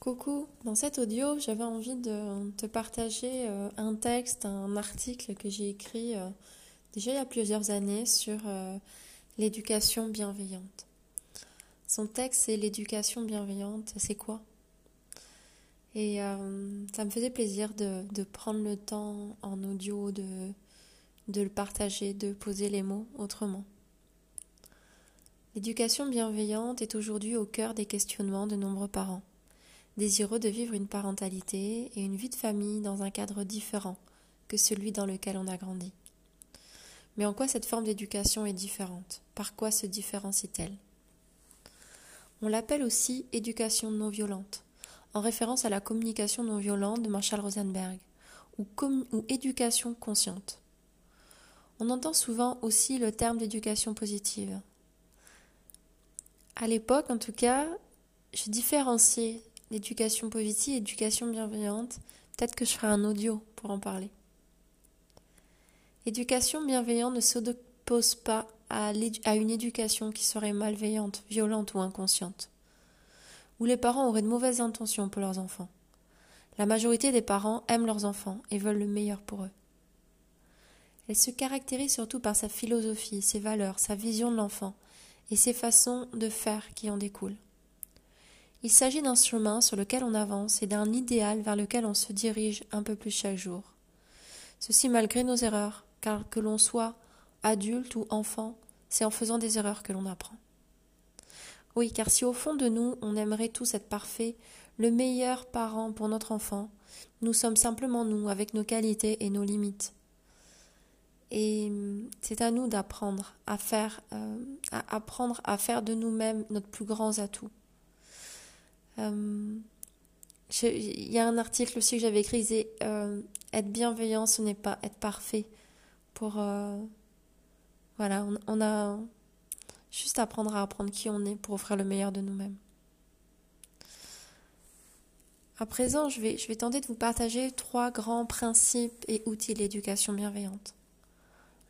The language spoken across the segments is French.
Coucou, dans cet audio, j'avais envie de te partager euh, un texte, un article que j'ai écrit euh, déjà il y a plusieurs années sur euh, l'éducation bienveillante. Son texte, c'est l'éducation bienveillante, c'est quoi? Et ça me faisait plaisir de, prendre le temps en audio de, de le partager, de poser les mots autrement. L'éducation bienveillante est aujourd'hui au cœur des questionnements de nombreux parents désireux de vivre une parentalité et une vie de famille dans un cadre différent que celui dans lequel on a grandi. Mais en quoi cette forme d'éducation est différente? Par quoi se différencie-t-elle? On l'appelle aussi éducation non violente, en référence à la communication non violente de Marshall Rosenberg, ou, éducation consciente. On entend souvent aussi le terme d'éducation positive. À l'époque, en tout cas, je différenciais l'éducation positive, l'éducation bienveillante. Peut-être que je ferai un audio pour en parler. L'éducation bienveillante ne s'oppose pas à, une éducation qui serait malveillante, violente ou inconsciente, où les parents auraient de mauvaises intentions pour leurs enfants. La majorité des parents aiment leurs enfants et veulent le meilleur pour eux. Elle se caractérise surtout par sa philosophie, ses valeurs, sa vision de l'enfant et ses façons de faire qui en découlent. Il s'agit d'un chemin sur lequel on avance et d'un idéal vers lequel on se dirige un peu plus chaque jour. Ceci malgré nos erreurs, car que l'on soit adulte ou enfant, c'est en faisant des erreurs que l'on apprend. Oui, car si au fond de nous on aimerait tous être parfaits, le meilleur parent pour notre enfant, nous sommes simplement nous, avec nos qualités et nos limites. Et c'est à nous d'apprendre à faire, euh, à apprendre à faire de nous-mêmes notre plus grand atout. Euh, il y a un article aussi que j'avais écrit, disait euh, être bienveillant, ce n'est pas être parfait. Pour euh, voilà, on, a juste à apprendre à apprendre qui on est pour offrir le meilleur de nous-mêmes. À présent, je vais, je vais tenter de vous partager trois grands principes et outils d'éducation bienveillante.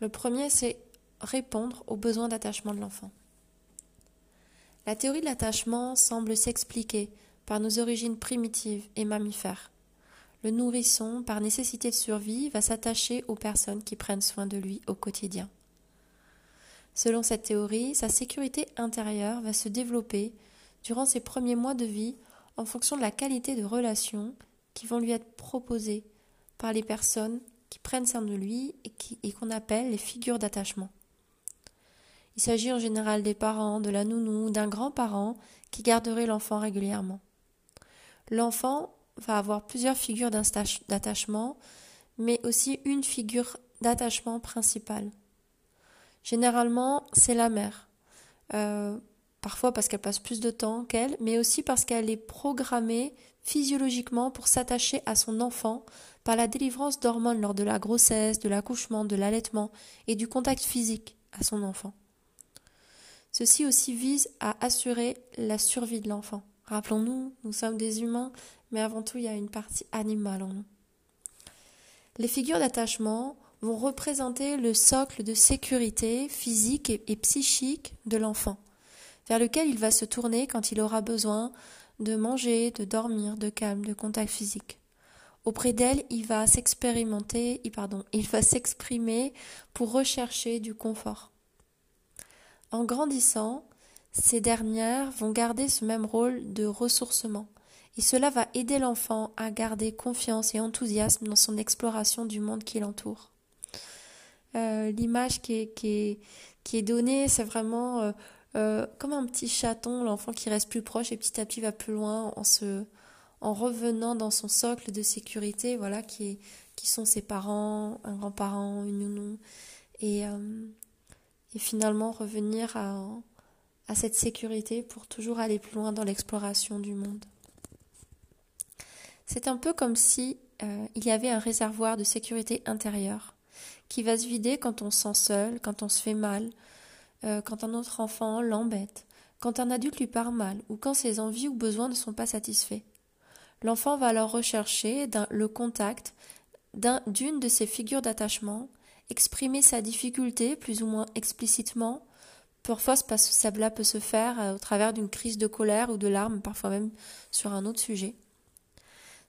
Le premier, c'est répondre aux besoins d'attachement de l'enfant. La théorie de l'attachement semble s'expliquer par nos origines primitives et mammifères. Le nourrisson, par nécessité de survie, va s'attacher aux personnes qui prennent soin de lui au quotidien. Selon cette théorie, sa sécurité intérieure va se développer durant ses premiers mois de vie en fonction de la qualité de relations qui vont lui être proposées par les personnes qui prennent soin de lui et qu'on appelle les figures d'attachement. Il s'agit en général des parents, de la nounou, d'un grand-parent qui garderait l'enfant régulièrement. L'enfant va avoir plusieurs figures d'attachement, mais aussi une figure d'attachement principale. Généralement, c'est la mère. Euh, parfois parce qu'elle passe plus de temps qu'elle, mais aussi parce qu'elle est programmée physiologiquement pour s'attacher à son enfant par la délivrance d'hormones lors de la grossesse, de l'accouchement, de l'allaitement et du contact physique à son enfant. Ceci aussi vise à assurer la survie de l'enfant. Rappelons-nous, nous sommes des humains, mais avant tout, il y a une partie animale en nous. Les figures d'attachement vont représenter le socle de sécurité physique et, psychique de l'enfant, vers lequel il va se tourner quand il aura besoin de manger, de dormir, de calme, de contact physique. Auprès d'elle, il va s'expérimenter, pardon, il va s'exprimer pour rechercher du confort. En grandissant, ces dernières vont garder ce même rôle de ressourcement, et cela va aider l'enfant à garder confiance et enthousiasme dans son exploration du monde qui l'entoure. Euh, l'image qui est, qui, est, donnée, c'est vraiment euh, euh, comme un petit chaton, l'enfant qui reste plus proche et petit à petit va plus loin en se, en revenant dans son socle de sécurité, voilà, qui, qui sont ses parents, un grand-parent, une nounou, et et finalement revenir à, cette sécurité pour toujours aller plus loin dans l'exploration du monde. C'est un peu comme si euh, il y avait un réservoir de sécurité intérieure qui va se vider quand on se sent seul, quand on se fait mal, euh, quand un autre enfant l'embête, quand un adulte lui parle mal ou quand ses envies ou besoins ne sont pas satisfaits. L'enfant va alors rechercher le contact d'une de ces figures d'attachement exprimer sa difficulté plus ou moins explicitement Parfois, cela peut se faire au travers d'une crise de colère ou de larmes, parfois même sur un autre sujet.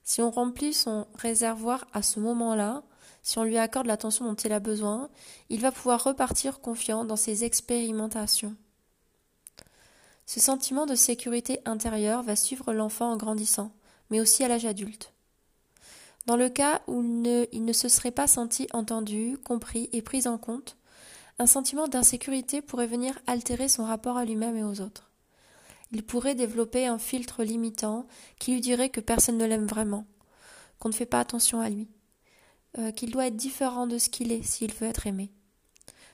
Si on remplit son réservoir à ce moment-là, si on lui accorde l'attention dont il a besoin, il va pouvoir repartir confiant dans ses expérimentations. Ce sentiment de sécurité intérieure va suivre l'enfant en grandissant, mais aussi à l'âge adulte. Dans le cas où il ne se serait pas senti entendu, compris et pris en compte, un sentiment d'insécurité pourrait venir altérer son rapport à lui-même et aux autres. Il pourrait développer un filtre limitant qui lui dirait que personne ne l'aime vraiment, qu'on ne fait pas attention à lui, euh, qu'il doit être différent de ce qu'il est s'il veut être aimé.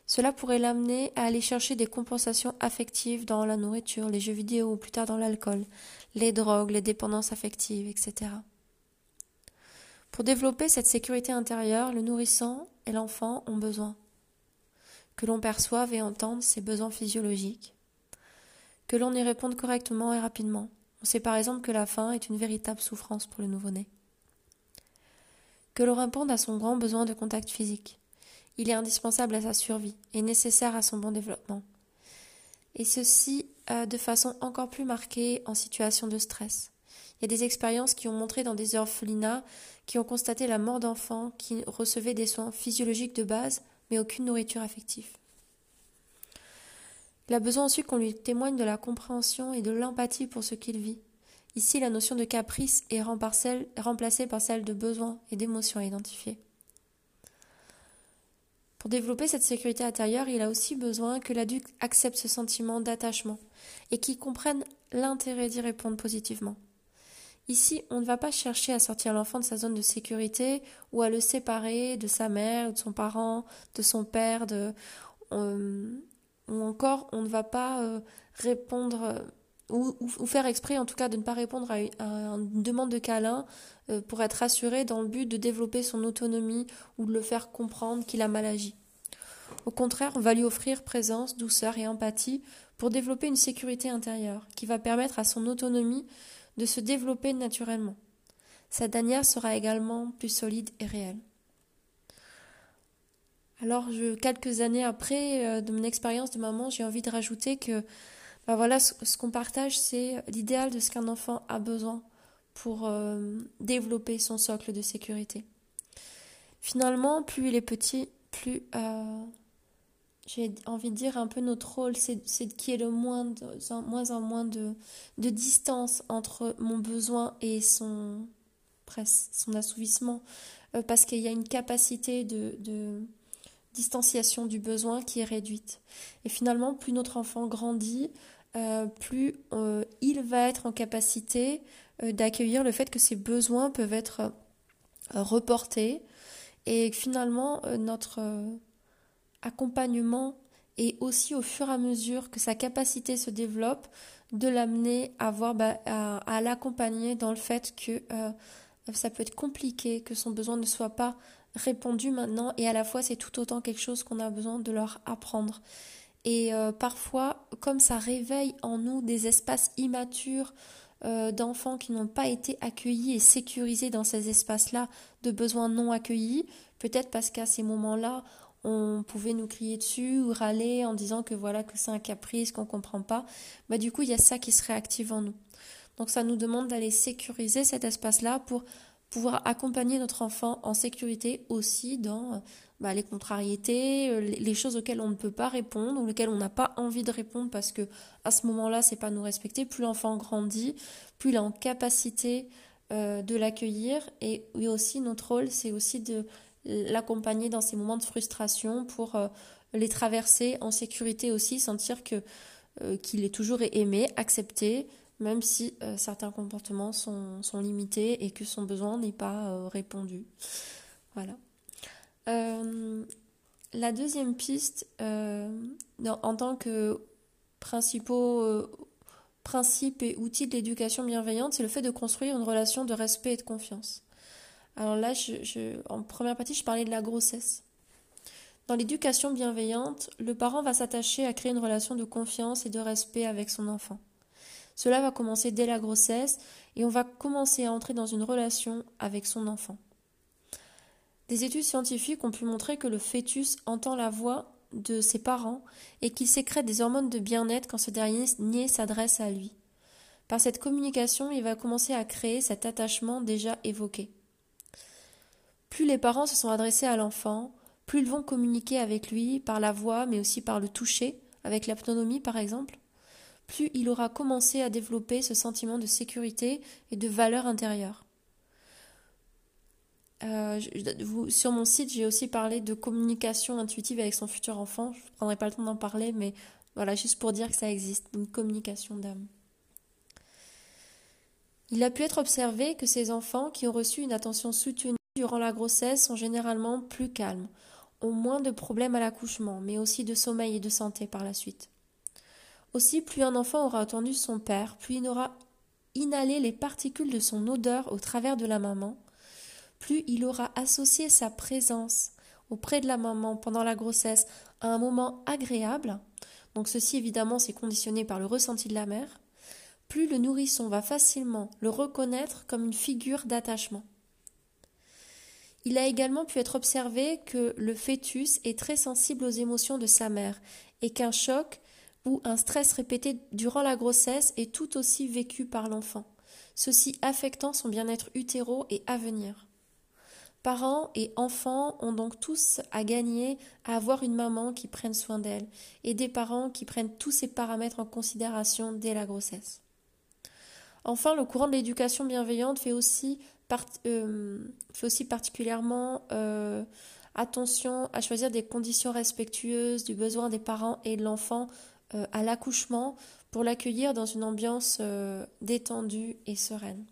Cela pourrait l'amener à aller chercher des compensations affectives dans la nourriture, les jeux vidéo ou plus tard dans l'alcool, les drogues, les dépendances affectives, etc. Pour développer cette sécurité intérieure, le nourrissant et l'enfant ont besoin que l'on perçoive et entende ses besoins physiologiques, que l'on y réponde correctement et rapidement. On sait par exemple que la faim est une véritable souffrance pour le nouveau-né. Que l'on réponde à son grand besoin de contact physique. Il est indispensable à sa survie et nécessaire à son bon développement. Et ceci euh, de façon encore plus marquée en situation de stress. Il y a des expériences qui ont montré dans des orphelinats qui ont constaté la mort d'enfants qui recevaient des soins physiologiques de base, mais aucune nourriture affective. Il a besoin ensuite qu'on lui témoigne de la compréhension et de l'empathie pour ce qu'il vit. Ici, la notion de caprice est remplacée par celle de besoin et d'émotion à identifier. Pour développer cette sécurité intérieure, il a aussi besoin que l'adulte accepte ce sentiment d'attachement et qu'il comprenne l'intérêt d'y répondre positivement. Ici, on ne va pas chercher à sortir l'enfant de sa zone de sécurité ou à le séparer de sa mère de son parent, de son père, euh, ou encore on ne va pas euh, répondre ou, faire exprès en tout cas de ne pas répondre à, une demande de câlin euh, pour être rassuré dans le but de développer son autonomie ou de le faire comprendre qu'il a mal agi. Au contraire, on va lui offrir présence, douceur et empathie pour développer une sécurité intérieure qui va permettre à son autonomie de se développer naturellement. Sa dernière sera également plus solide et réelle. Alors, quelques années après euh, de mon expérience de maman, j'ai envie de rajouter que bah voilà, ce, qu'on partage, c'est l'idéal de ce qu'un enfant a besoin pour euh, développer son socle de sécurité. Finalement, plus il est petit, plus euh, j'ai envie de dire un peu notre rôle, c'est qu'il y ait le moins, de, moins en moins de, de, distance entre mon besoin et son, son assouvissement, parce qu'il y a une capacité de, de distanciation du besoin qui est réduite. Et finalement, plus notre enfant grandit, euh, plus euh, il va être en capacité euh, d'accueillir le fait que ses besoins peuvent être reportés et finalement notre accompagnement et aussi au fur et à mesure que sa capacité se développe de l'amener à bah, à l'accompagner dans le fait que ça peut être compliqué que son besoin ne soit pas répondu maintenant et à la fois c'est tout autant quelque chose qu'on a besoin de leur apprendre. Et euh, parfois, comme ça réveille en nous des espaces immatures euh, d'enfants qui n'ont pas été accueillis et sécurisés dans ces espaces-là de besoins non accueillis, peut-être parce qu'à ces moments-là, on pouvait nous crier dessus ou râler en disant que voilà que c'est un caprice qu'on comprend pas, bah du coup il y a ça qui se réactive en nous. Donc ça nous demande d'aller sécuriser cet espace-là pour pouvoir accompagner notre enfant en sécurité aussi dans bah, les contrariétés, euh, les choses auxquelles on ne peut pas répondre ou auxquelles on n'a pas envie de répondre parce que à ce moment-là, c'est pas nous respecter. Plus l'enfant grandit, plus il est en capacité euh, de l'accueillir et oui aussi notre rôle, c'est aussi de l'accompagner dans ces moments de frustration pour euh, les traverser en sécurité aussi, sentir que qu'il est toujours aimé, accepté, même si euh, certains comportements sont, limités et que son besoin n'est pas euh, répondu. Voilà. Euh, la deuxième piste, en tant que principaux principes et outils de l'éducation bienveillante, c'est le fait de construire une relation de respect et de confiance. Alors là, en première partie, je parlais de la grossesse. Dans l'éducation bienveillante, le parent va s'attacher à créer une relation de confiance et de respect avec son enfant. Cela va commencer dès la grossesse et on va commencer à entrer dans une relation avec son enfant. Des études scientifiques ont pu montrer que le fœtus entend la voix de ses parents et qu'il sécrète des hormones de bien-être quand ce dernier s'adresse à lui. Par cette communication, il va commencer à créer cet attachement déjà évoqué. Plus les parents se sont adressés à l'enfant, plus ils vont communiquer avec lui par la voix, mais aussi par le toucher, avec l'autonomie par exemple, plus il aura commencé à développer ce sentiment de sécurité et de valeur intérieure. Euh, sur mon site, j'ai aussi parlé de communication intuitive avec son futur enfant. Je ne prendrai pas le temps d'en parler, mais voilà, juste pour dire que ça existe, une communication d'âme. Il a pu être observé que ces enfants qui ont reçu une attention soutenue durant la grossesse sont généralement plus calmes, ont moins de problèmes à l'accouchement, mais aussi de sommeil et de santé par la suite. Aussi, plus un enfant aura entendu son père, plus il aura inhalé les particules de son odeur au travers de la maman, plus il aura associé sa présence auprès de la maman pendant la grossesse à un moment agréable, donc ceci évidemment c'est conditionné par le ressenti de la mère, plus le nourrisson va facilement le reconnaître comme une figure d'attachement. Il a également pu être observé que le fœtus est très sensible aux émotions de sa mère et qu'un choc ou un stress répété durant la grossesse est tout aussi vécu par l'enfant, ceci affectant son bien-être utéro et à venir. Parents et enfants ont donc tous à gagner à avoir une maman qui prenne soin d'elle et des parents qui prennent tous ces paramètres en considération dès la grossesse. Enfin, le courant de l'éducation bienveillante fait aussi euh, fait aussi particulièrement euh, attention à choisir des conditions respectueuses du besoin des parents et de l'enfant euh, à l'accouchement pour l'accueillir dans une ambiance détendue et sereine.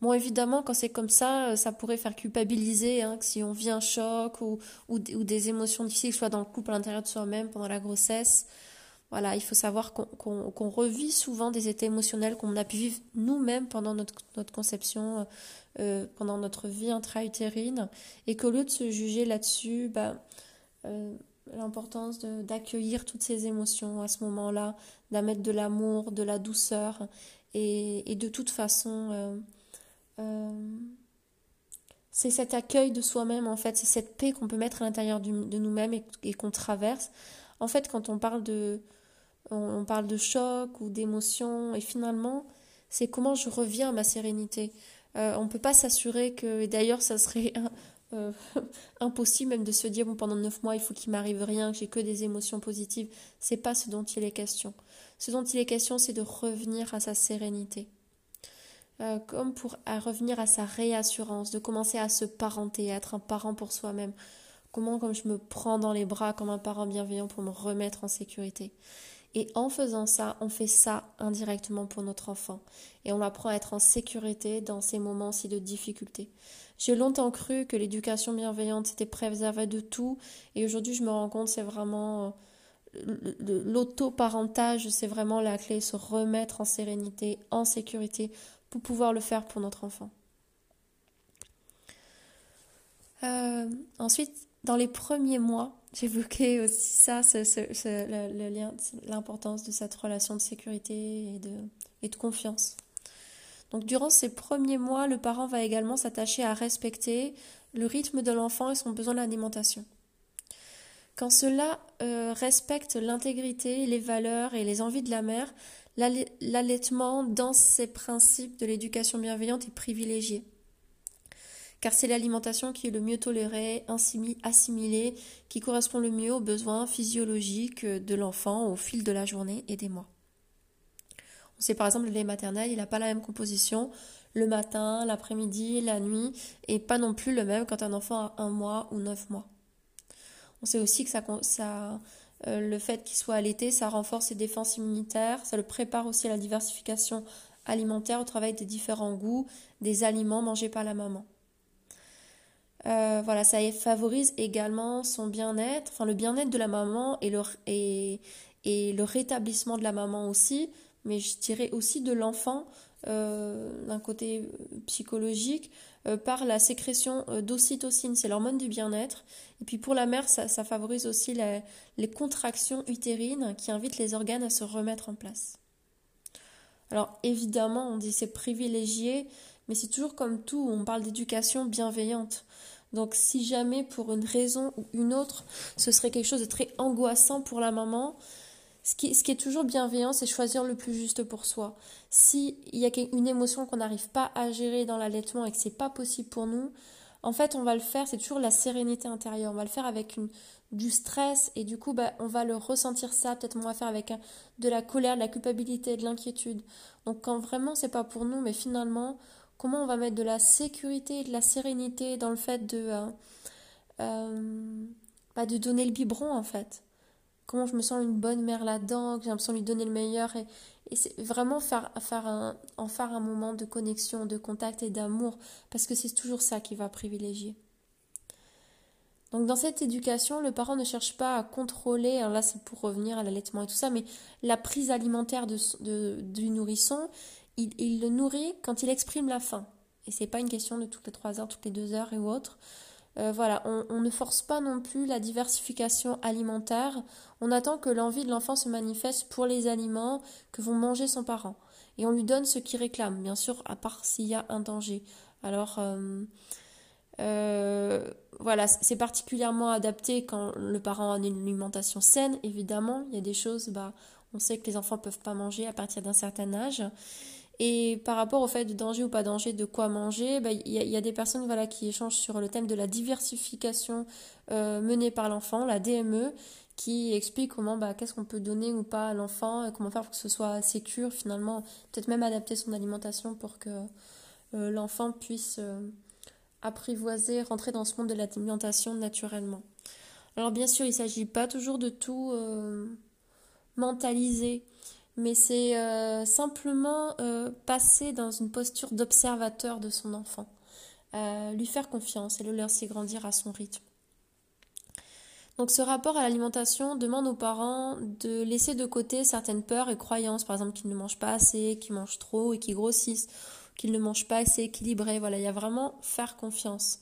Bon, évidemment, quand c'est comme ça, ça pourrait faire culpabiliser hein, si on vit un choc ou, ou, des émotions difficiles, soit dans le couple à l'intérieur de soi-même pendant la grossesse. Voilà, il faut savoir qu'on revit souvent des états émotionnels qu'on a pu vivre nous-mêmes pendant notre, conception, euh, pendant notre vie intra-utérine, et qu'au lieu de se juger là-dessus, bah, euh, l'importance d'accueillir toutes ces émotions à ce moment-là, d'amener de l'amour, de la douceur, et, de toute façon, euh, c'est cet accueil de soi-même, en fait, c'est cette paix qu'on peut mettre à l'intérieur de nous-mêmes et qu'on traverse. En fait, quand on parle de, on, parle de choc ou d'émotion, et finalement, c'est comment je reviens à ma sérénité. Euh, on ne peut pas s'assurer que, et d'ailleurs, ça serait euh, impossible même de se dire, bon, pendant neuf mois, il faut qu'il m'arrive rien, que j'ai que des émotions positives. C'est pas ce dont il est question. Ce dont il est question, c'est de revenir à sa sérénité. Euh, comme pour revenir à sa réassurance, de commencer à se parenter, à être un parent pour soi-même. Comment, comme je me prends dans les bras comme un parent bienveillant pour me remettre en sécurité. Et en faisant ça, on fait ça indirectement pour notre enfant. Et on l'apprend à être en sécurité dans ces moments-ci de difficulté. J'ai longtemps cru que l'éducation bienveillante c'était préserver de tout. Et aujourd'hui, je me rends compte, c'est vraiment euh, l'auto-parentage, c'est vraiment la clé, se remettre en sérénité, en sécurité, pour pouvoir le faire pour notre enfant. Euh, ensuite, dans les premiers mois, j'évoquais aussi ça, le, lien, l'importance de cette relation de sécurité et de, et de confiance. Donc durant ces premiers mois, le parent va également s'attacher à respecter le rythme de l'enfant et son besoin d'alimentation. Quand cela euh, respecte l'intégrité, les valeurs et les envies de la mère, l'allaitement dans ses principes de l'éducation bienveillante est privilégié car c'est l'alimentation qui est le mieux tolérée, assimilée, qui correspond le mieux aux besoins physiologiques de l'enfant au fil de la journée et des mois. On sait par exemple le lait maternel, il n'a pas la même composition le matin, l'après-midi, la nuit, et pas non plus le même quand un enfant a un mois ou neuf mois. On sait aussi que euh, le fait qu'il soit allaité, ça renforce ses défenses immunitaires, ça le prépare aussi à la diversification alimentaire au travail des différents goûts des aliments mangés par la maman. Euh, voilà, ça favorise également son bien-être, enfin le bien-être de la maman et le, rétablissement de la maman aussi, mais je dirais aussi de l'enfant euh, d'un côté euh, psychologique par la sécrétion d'ocytocine, c'est l'hormone du bien-être. Et puis pour la mère, ça, ça favorise aussi les contractions utérines qui invitent les organes à se remettre en place. Alors évidemment, on dit c'est privilégié, mais c'est toujours comme tout, on parle d'éducation bienveillante. Donc si jamais pour une raison ou une autre, ce serait quelque chose de très angoissant pour la maman, ce qui, est toujours bienveillant, c'est choisir le plus juste pour soi. S'il y a une émotion qu'on n'arrive pas à gérer dans l'allaitement et que c'est pas possible pour nous, en fait, on va le faire, c'est toujours la sérénité intérieure. On va le faire avec du stress et du coup, bah, on va le ressentir ça. Peut-être on va faire avec de la colère, de la culpabilité, de l'inquiétude. Donc, quand vraiment c'est pas pour nous, mais finalement, comment on va mettre de la sécurité et de la sérénité dans le fait de, euh, euh, bah, de donner le biberon en fait. Comment je me sens une bonne mère là-dedans, que j'ai l'impression de lui donner le meilleur et, c'est vraiment faire, faire en faire un moment de connexion, de contact et d'amour parce que c'est toujours ça qui va privilégier. Donc dans cette éducation, le parent ne cherche pas à contrôler, alors là c'est pour revenir à l'allaitement et tout ça, mais la prise alimentaire du nourrisson, il, le nourrit quand il exprime la faim. Et c'est pas une question de toutes les trois heures, toutes les deux heures et autres. Euh, voilà, on, ne force pas non plus la diversification alimentaire. On attend que l'envie de l'enfant se manifeste pour les aliments que vont manger son parent. Et on lui donne ce qu'il réclame, bien sûr, à part s'il y a un danger. Alors, euh, euh, voilà, c'est particulièrement adapté quand le parent a une alimentation saine, évidemment. Il y a des choses, bah, on sait que les enfants ne peuvent pas manger à partir d'un certain âge. Et par rapport au fait de danger ou pas danger de quoi manger, bah, il y, a des personnes voilà, qui échangent sur le thème de la diversification euh, menée par l'enfant, la DME, qui explique comment bah, qu'est-ce qu'on peut donner ou pas à l'enfant, comment faire pour que ce soit sécure finalement, peut-être même adapter son alimentation pour que euh, l'enfant puisse euh, apprivoiser, rentrer dans ce monde de l'alimentation naturellement. Alors bien sûr, il ne s'agit pas toujours de tout mentaliser mais c'est euh, simplement euh, passer dans une posture d'observateur de son enfant, euh, lui faire confiance et le laisser grandir à son rythme. Donc ce rapport à l'alimentation demande aux parents de laisser de côté certaines peurs et croyances, par exemple qu'ils ne mangent pas assez, qu'ils mangent trop et qu'ils grossissent, qu'ils ne mangent pas assez équilibré. Voilà, il y a vraiment faire confiance.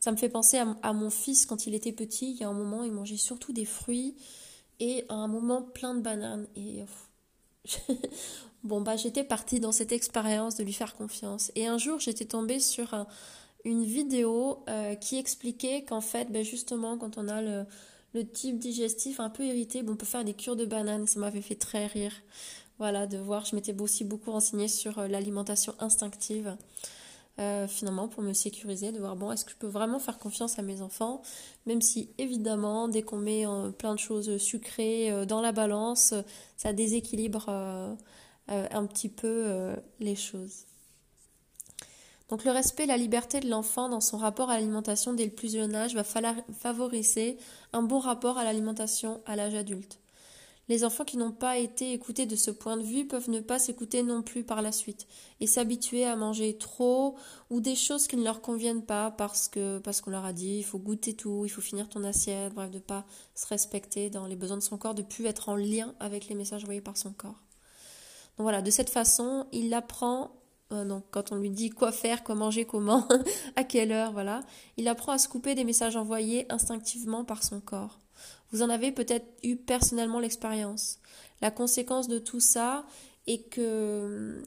Ça me fait penser à, mon fils quand il était petit. Il y a un moment, il mangeait surtout des fruits et à un moment plein de bananes. Et bon, bah, j'étais partie dans cette expérience de lui faire confiance. Et un jour, j'étais tombée sur une vidéo euh, qui expliquait qu'en fait, ben justement, quand on a le, le, type digestif un peu irrité, bon, on peut faire des cures de bananes. Ça m'avait fait très rire. Voilà, de voir. Je m'étais aussi beaucoup renseignée sur euh, l'alimentation instinctive. Euh, finalement pour me sécuriser, de voir bon est-ce que je peux vraiment faire confiance à mes enfants, même si évidemment dès qu'on met euh, plein de choses sucrées euh, dans la balance, ça déséquilibre un petit peu les choses. Donc le respect et la liberté de l'enfant dans son rapport à l'alimentation dès le plus jeune âge va favoriser un bon rapport à l'alimentation à l'âge adulte. Les enfants qui n'ont pas été écoutés de ce point de vue peuvent ne pas s'écouter non plus par la suite et s'habituer à manger trop ou des choses qui ne leur conviennent pas parce que parce qu'on leur a dit il faut goûter tout, il faut finir ton assiette, bref de pas se respecter dans les besoins de son corps, de plus être en lien avec les messages envoyés par son corps. Donc voilà, de cette façon, il apprend euh, donc quand on lui dit quoi faire, quoi manger, comment, à quelle heure, voilà, il apprend à se couper des messages envoyés instinctivement par son corps. Vous en avez peut-être eu personnellement l'expérience. La conséquence de tout ça est que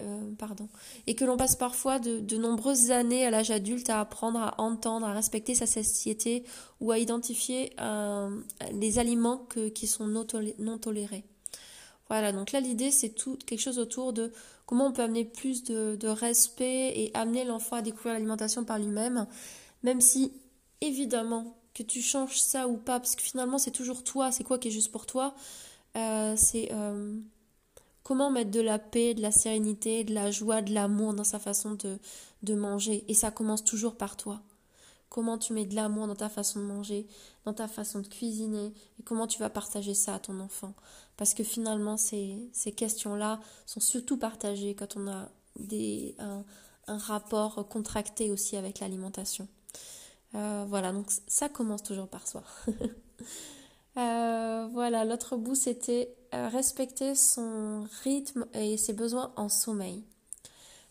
euh, pardon, et que l'on passe parfois de, nombreuses années à l'âge adulte à apprendre à entendre, à respecter sa satiété ou à identifier euh, les aliments qui sont non, tolérés. Voilà, donc là l'idée c'est tout quelque chose autour de comment on peut amener plus de, de respect et amener l'enfant à découvrir l'alimentation par lui-même, même si évidemment que tu changes ça ou pas, parce que finalement c'est toujours toi, c'est quoi qui est juste pour toi, euh, c'est euh, comment mettre de la paix, de la sérénité, de la joie, de l'amour dans sa façon de, manger. Et ça commence toujours par toi. Comment tu mets de l'amour dans ta façon de manger, dans ta façon de cuisiner, et comment tu vas partager ça à ton enfant. Parce que finalement, ces, questions-là sont surtout partagées quand on a un rapport contracté aussi avec l'alimentation. Euh, voilà, donc ça commence toujours par soi. Euh, voilà, l'autre bout, c'était euh, respecter son rythme et ses besoins en sommeil.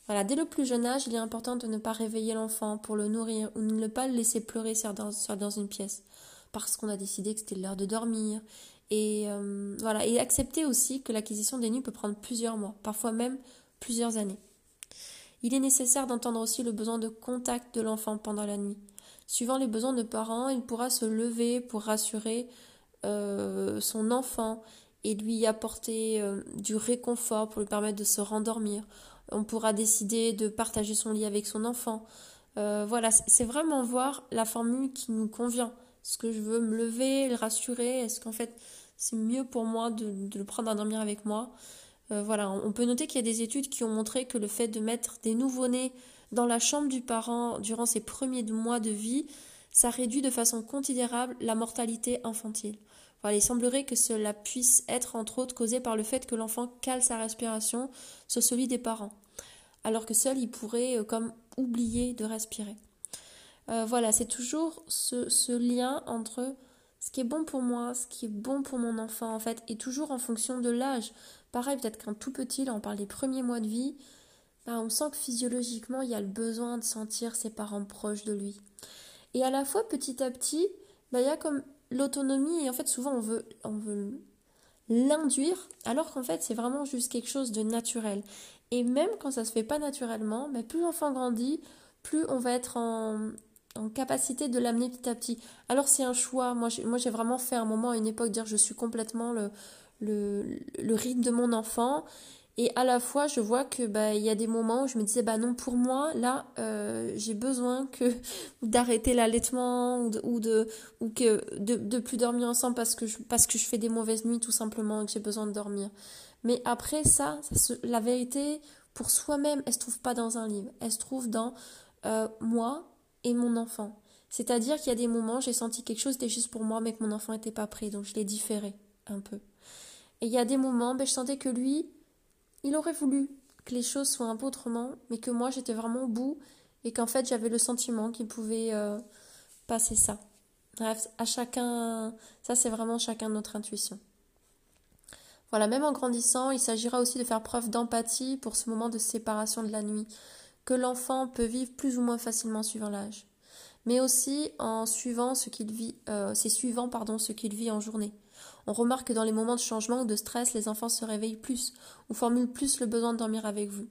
Voilà, dès le plus jeune âge, il est important de ne pas réveiller l'enfant pour le nourrir ou ne pas le laisser pleurer sur dans, dans une pièce parce qu'on a décidé que c'était l'heure de dormir. Et et accepter aussi que l'acquisition des nuits peut prendre plusieurs mois, parfois même plusieurs années. Il est nécessaire d'entendre aussi le besoin de contact de l'enfant pendant la nuit. Suivant les besoins de parents, il pourra se lever pour rassurer euh, son enfant et lui apporter euh, du réconfort pour lui permettre de se rendormir. On pourra décider de partager son lit avec son enfant. Euh, voilà, c'est vraiment voir la formule qui nous convient. Est-ce que je veux me lever, le rassurer? Est-ce qu'en fait c'est mieux pour moi de, le prendre à dormir avec moi? Voilà, on peut noter qu'il y a des études qui ont montré que le fait de mettre des nouveau-nés dans la chambre du parent durant ses premiers mois de vie, ça réduit de façon considérable la mortalité infantile il semblerait que cela puisse être entre autres causé par le fait que l'enfant cale sa respiration sur celui des parents, alors que seul il pourrait euh, comme oublier de respirer. Euh, voilà, c'est toujours ce, lien entre ce qui est bon pour moi, ce qui est bon pour mon enfant en fait, et toujours en fonction de l'âge. Pareil, peut-être qu'un tout petit, là on parle des premiers mois de vie, bah, on sent que physiologiquement il y a le besoin de sentir ses parents proches de lui. Et à la fois petit à petit, bah, il y a comme l'autonomie, et en fait, souvent, on veut, on veut l'induire, alors qu'en fait, c'est vraiment juste quelque chose de naturel. Et même quand ça se fait pas naturellement, mais plus l'enfant grandit, plus on va être en, capacité de l'amener petit à petit. Alors c'est un choix. Moi, j'ai, moi, j'ai vraiment fait un moment à une époque dire je suis complètement le, le rythme de mon enfant. Et à la fois, je vois que bah il y a des moments où je me disais bah non pour moi là euh, j'ai besoin que d'arrêter l'allaitement ou de, ou de ou que de, de plus dormir ensemble parce que je, parce que je fais des mauvaises nuits tout simplement et que j'ai besoin de dormir. Mais après ça, la vérité pour soi-même, elle se trouve pas dans un livre, elle se trouve dans euh, moi et mon enfant. C'est-à-dire qu'il y a des moments j'ai senti quelque chose était juste pour moi mais que mon enfant était pas prêt donc je l'ai différé un peu. Et il y a des moments ben, je sentais que lui il aurait voulu que les choses soient un peu autrement, mais que moi j'étais vraiment au bout et qu'en fait j'avais le sentiment qu'il pouvait euh, passer ça. Bref, à chacun, ça c'est vraiment chacun notre intuition. Voilà, même en grandissant, il s'agira aussi de faire preuve d'empathie pour ce moment de séparation de la nuit, que l'enfant peut vivre plus ou moins facilement suivant l'âge, mais aussi en suivant ce qu'il vit, euh, c'est suivant pardon ce qu'il vit en journée. On remarque que dans les moments de changement ou de stress, les enfants se réveillent plus ou formulent plus le besoin de dormir avec vous.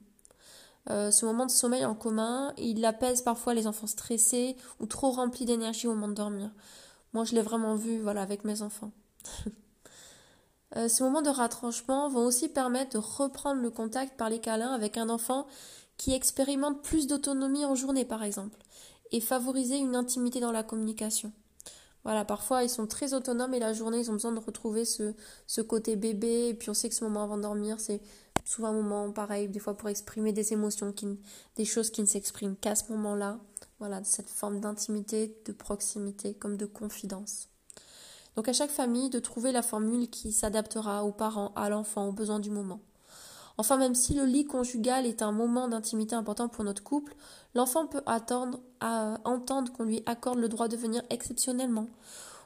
Euh, ce moment de sommeil en commun, il apaise parfois les enfants stressés ou trop remplis d'énergie au moment de dormir. Moi, je l'ai vraiment vu, voilà, avec mes enfants. euh, ces moments de ratranchement vont aussi permettre de reprendre le contact par les câlins avec un enfant qui expérimente plus d'autonomie en journée, par exemple, et favoriser une intimité dans la communication. Voilà, parfois ils sont très autonomes et la journée ils ont besoin de retrouver ce, côté bébé. Et puis on sait que ce moment avant de dormir, c'est souvent un moment pareil, des fois pour exprimer des émotions, des choses qui ne s'expriment qu'à ce moment-là. Voilà, cette forme d'intimité, de proximité, comme de confidence. Donc à chaque famille de trouver la formule qui s'adaptera aux parents, à l'enfant, aux besoins du moment. Enfin, même si le lit conjugal est un moment d'intimité important pour notre couple, l'enfant peut attendre entendre qu'on lui accorde le droit de venir exceptionnellement,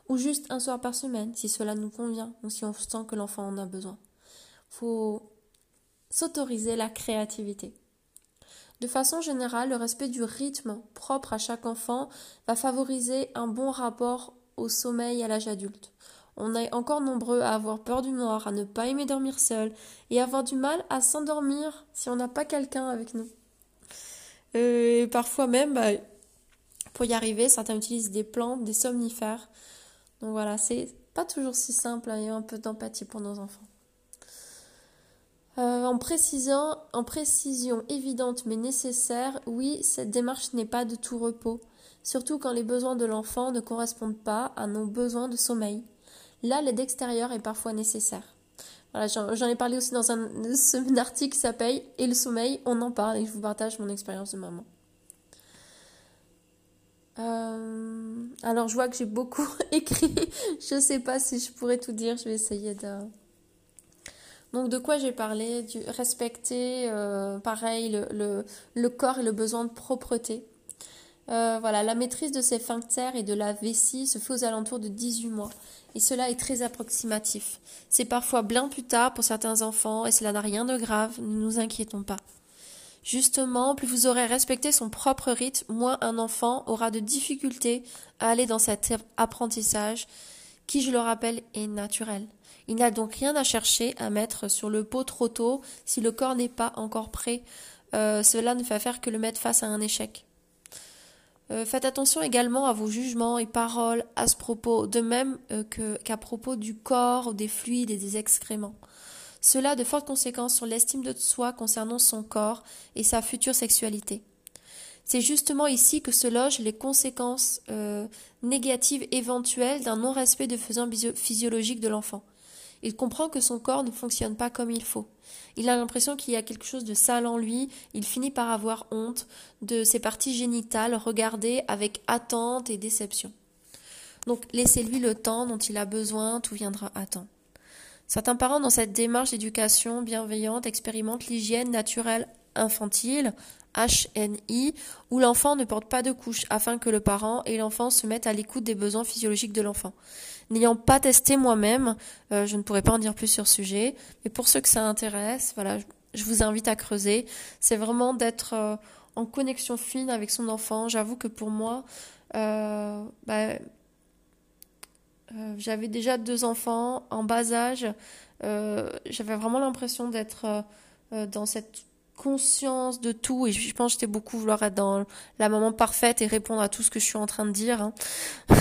ou juste un soir par semaine, si cela nous convient, ou si on sent que l'enfant en a besoin. Faut s'autoriser la créativité. De façon générale, le respect du rythme propre à chaque enfant va favoriser un bon rapport au sommeil à l'âge adulte. On est encore nombreux à avoir peur du noir, à ne pas aimer dormir seul et avoir du mal à s'endormir si on n'a pas quelqu'un avec nous. Euh, et parfois même, bah, pour y arriver, certains utilisent des plantes, des somnifères. Donc voilà, c'est pas toujours si simple, il y a un peu d'empathie pour nos enfants. Euh, en, précisant, en précision évidente mais nécessaire, oui, cette démarche n'est pas de tout repos, surtout quand les besoins de l'enfant ne correspondent pas à nos besoins de sommeil. Là, l'aide extérieure est parfois nécessaire. J'en ai parlé aussi dans un, article qui s'appelle Et le sommeil, on en parle et je vous partage mon expérience de maman. Euh, alors, je vois que j'ai beaucoup écrit. je ne sais pas si je pourrais tout dire. Je vais essayer de. Donc, de quoi j'ai parlé? Respecter, euh, pareil, le, corps et le besoin de propreté. Euh, voilà, la maîtrise de ces sphincters et de la vessie se fait aux alentours de 18 mois. Et cela est très approximatif. C'est parfois bien plus tard pour certains enfants et cela n'a rien de grave, ne nous inquiétons pas. Justement, plus vous aurez respecté son propre rythme, moins un enfant aura de difficultés à aller dans cet apprentissage qui, je le rappelle, est naturel. Il n'a donc rien à chercher à mettre sur le pot trop tôt si le corps n'est pas encore prêt. Euh, cela ne fait faire que le mettre face à un échec. Euh, faites attention également à vos jugements et paroles à ce propos, de même euh, qu'à propos du corps, des fluides et des excréments. Cela a de fortes conséquences sur l'estime de soi concernant son corps et sa future sexualité. C'est justement ici que se logent les conséquences euh, négatives éventuelles d'un non-respect de faisant physiologique de l'enfant. Il comprend que son corps ne fonctionne pas comme il faut. Il a l'impression qu'il y a quelque chose de sale en lui, il finit par avoir honte de ses parties génitales regardées avec attente et déception. Donc laissez-lui le temps dont il a besoin, tout viendra à temps. Certains parents dans cette démarche d'éducation bienveillante expérimentent l'hygiène naturelle infantile, HNI, où l'enfant ne porte pas de couche afin que le parent et l'enfant se mettent à l'écoute des besoins physiologiques de l'enfant. N'ayant pas testé moi-même, euh, je ne pourrais pas en dire plus sur ce sujet. Mais pour ceux que ça intéresse, voilà, je, vous invite à creuser. C'est vraiment d'être euh, en connexion fine avec son enfant. J'avoue que pour moi, euh, bah, j'avais déjà deux enfants en bas âge. j'avais vraiment l'impression d'être dans cette conscience de tout. Et je pense que j'étais beaucoup vouloir être dans la maman parfaite et répondre à tout ce que je suis en train de dire hein.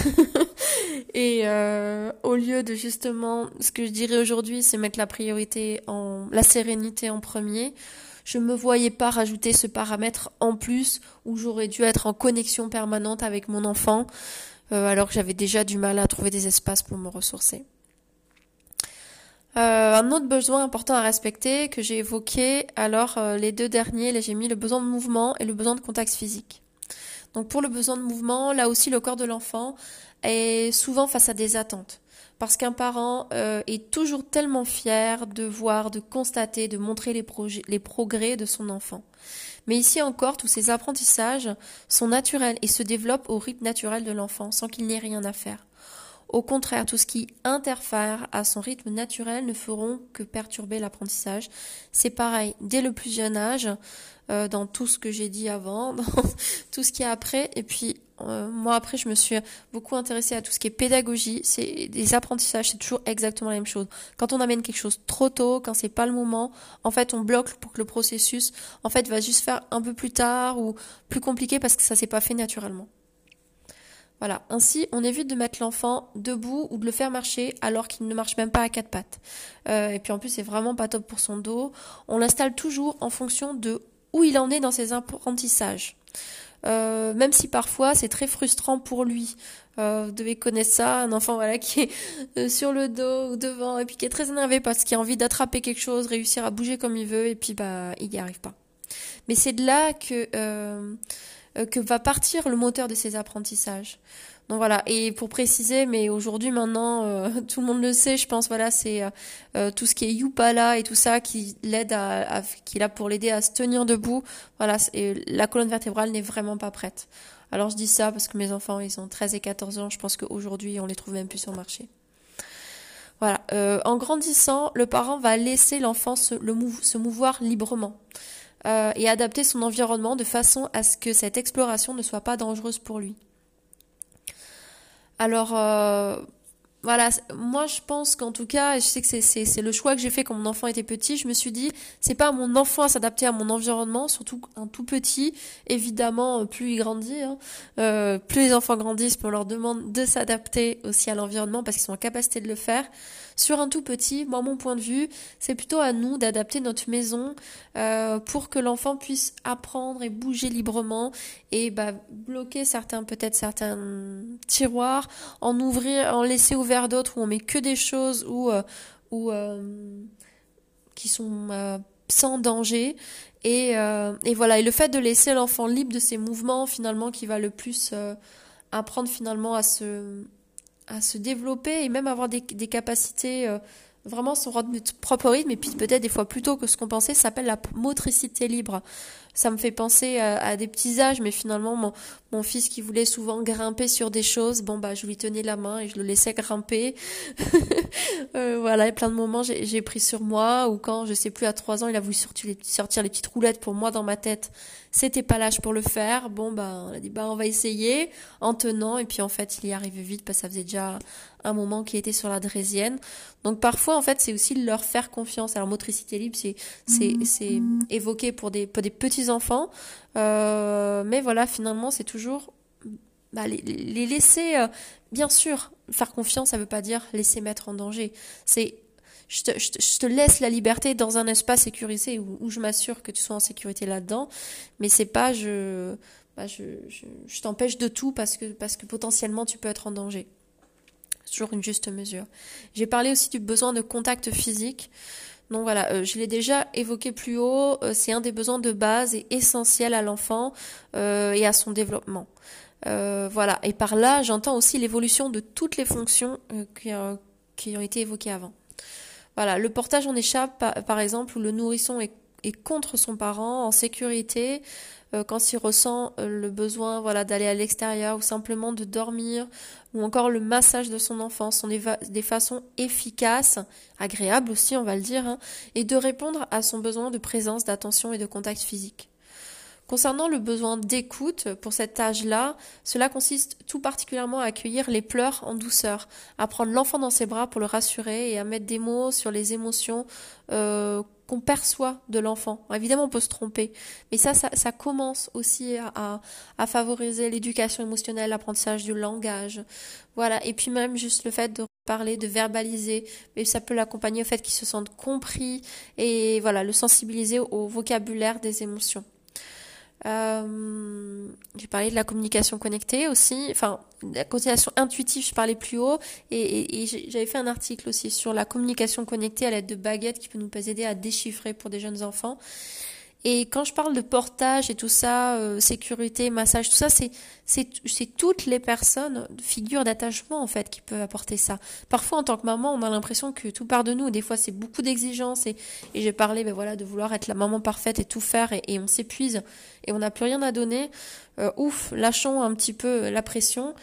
et euh, au lieu de justement ce que je dirais aujourd'hui c'est mettre la priorité en la sérénité en premier. Je me voyais pas rajouter ce paramètre en plus où j'aurais dû être en connexion permanente avec mon enfant euh, alors que j'avais déjà du mal à trouver des espaces pour me ressourcer euh, un autre besoin important à respecter que j'ai évoqué, alors euh, les deux derniers, j'ai mis le besoin de mouvement et le besoin de contact physique. Donc pour le besoin de mouvement, là aussi le corps de l'enfant est souvent face à des attentes. Parce qu'un parent euh, est toujours tellement fier de voir, de constater, de montrer les, les progrès de son enfant. Mais ici encore, tous ces apprentissages sont naturels et se développent au rythme naturel de l'enfant, sans qu'il n'ait rien à faire. Au contraire, tout ce qui interfère à son rythme naturel ne feront que perturber l'apprentissage. C'est pareil, dès le plus jeune âge, euh, dans tout ce que j'ai dit avant, dans tout ce qui est après. Et puis, euh, moi, après, je me suis beaucoup intéressée à tout ce qui est pédagogie. C'est des apprentissages, c'est toujours exactement la même chose. Quand on amène quelque chose trop tôt, quand c'est pas le moment, en fait, on bloque pour que le processus, en fait, va juste faire un peu plus tard ou plus compliqué parce que ça s'est pas fait naturellement. Voilà. Ainsi, on évite de mettre l'enfant debout ou de le faire marcher alors qu'il ne marche même pas à quatre pattes. Euh, et puis en plus, c'est vraiment pas top pour son dos. On l'installe toujours en fonction de où il en est dans ses apprentissages. Euh, même si parfois c'est très frustrant pour lui. Euh, vous devez connaître ça, un enfant voilà qui est sur le dos ou devant et puis qui est très énervé parce qu'il a envie d'attraper quelque chose, réussir à bouger comme il veut et puis bah il n'y arrive pas. Mais c'est de là que euh, que va partir le moteur de ces apprentissages. Donc voilà, et pour préciser, mais aujourd'hui maintenant, euh, tout le monde le sait, je pense, voilà, c'est euh, tout ce qui est Yupala et tout ça qui l'aide à, qui là pour l'aider à se tenir debout. Voilà, et la colonne vertébrale n'est vraiment pas prête. Alors je dis ça parce que mes enfants, ils ont 13 et 14 ans, je pense qu'aujourd'hui, on les trouve même plus sur le marché. Voilà, en grandissant, le parent va laisser l'enfant se, se mouvoir librement. Euh, et adapter son environnement de façon à ce que cette exploration ne soit pas dangereuse pour lui. Alors, euh, voilà, moi je pense qu'en tout cas, je sais que c'est le choix que j'ai fait quand mon enfant était petit, je me suis dit, c'est pas mon enfant à s'adapter à mon environnement, surtout un tout petit, évidemment, euh, plus il grandit, hein, plus les enfants grandissent, on leur demande de s'adapter aussi à l'environnement parce qu'ils sont en capacité de le faire. Sur un tout petit, moi mon point de vue, c'est plutôt à nous d'adapter notre maison euh, pour que l'enfant puisse apprendre et bouger librement et bah, bloquer certains peut-être certains tiroirs, en ouvrir, en laisser ouvert d'autres où on met que des choses ou euh, ou euh, qui sont euh, sans danger. Et, et voilà. Et le fait de laisser l'enfant libre de ses mouvements finalement qui va le plus apprendre finalement à se à se développer et même avoir des, capacités euh, vraiment son propre rythme et puis peut-être des fois plus tôt que ce qu'on pensait, s'appelle la motricité libre. Ça me fait penser à, des petits âges, mais finalement mon, mon fils qui voulait souvent grimper sur des choses, bon bah je lui tenais la main et je le laissais grimper. euh, voilà, et plein de moments j'ai pris sur moi ou quand je sais plus à trois ans il a voulu sortir les, sortir les petites roulettes pour moi dans ma tête, c'était pas l'âge pour le faire. Bon bah on a dit bah on va essayer en tenant et puis en fait il y arrivait vite parce que ça faisait déjà un moment qui était sur la drésienne. Donc parfois en fait c'est aussi leur faire confiance. Alors motricité libre c'est c'est c'est évoqué pour des pour des petits enfants, euh, mais voilà finalement c'est toujours bah, les, laisser, euh, bien sûr, faire confiance, ça veut pas dire laisser mettre en danger. C'est je te, je, te, laisse la liberté dans un espace sécurisé où, je m'assure que tu sois en sécurité là-dedans, mais c'est pas je, bah, je, je, je t'empêche de tout parce que, parce que potentiellement tu peux être en danger. Toujours une juste mesure. J'ai parlé aussi du besoin de contact physique. Donc voilà, euh, je l'ai déjà évoqué plus haut, euh, c'est un des besoins de base et essentiel à l'enfant euh, et à son développement. voilà, et par là, j'entends aussi l'évolution de toutes les fonctions qui, qui, ont été évoquées avant. Voilà, le portage en échappe, par, exemple, où le nourrisson est, contre son parent, en sécurité, euh, quand il ressent euh, le besoin voilà d'aller à l'extérieur ou simplement de dormir ou encore le massage de son enfant sont des, façons efficaces, agréables aussi on va le dire, hein, et de répondre à son besoin de présence, d'attention et de contact physique. Concernant le besoin d'écoute pour cet âge-là, cela consiste tout particulièrement à accueillir les pleurs en douceur, à prendre l'enfant dans ses bras pour le rassurer et à mettre des mots sur les émotions euh, qu'on perçoit de l'enfant. Évidemment, on peut se tromper, mais ça, ça, commence aussi à, à, favoriser l'éducation émotionnelle, l'apprentissage du langage. Voilà, et puis même juste le fait de parler, de verbaliser, mais ça peut l'accompagner au fait qu'il se sente compris et voilà, le sensibiliser au vocabulaire des émotions. Euh, j'ai parlé de la communication connectée aussi, enfin la communication intuitive, je parlais plus haut, et, et j'avais fait un article aussi sur la communication connectée à l'aide de baguettes qui peut nous aider à déchiffrer pour des jeunes enfants. Et quand je parle de portage et tout ça, euh, sécurité, massage, tout ça, c'est c'est toutes les personnes, figures d'attachement en fait, qui peuvent apporter ça. Parfois, en tant que maman, on a l'impression que tout part de nous. Des fois, c'est beaucoup d'exigences et et j'ai parlé, ben voilà, de vouloir être la maman parfaite et tout faire et, et on s'épuise et on n'a plus rien à donner. Euh, ouf, lâchons un petit peu la pression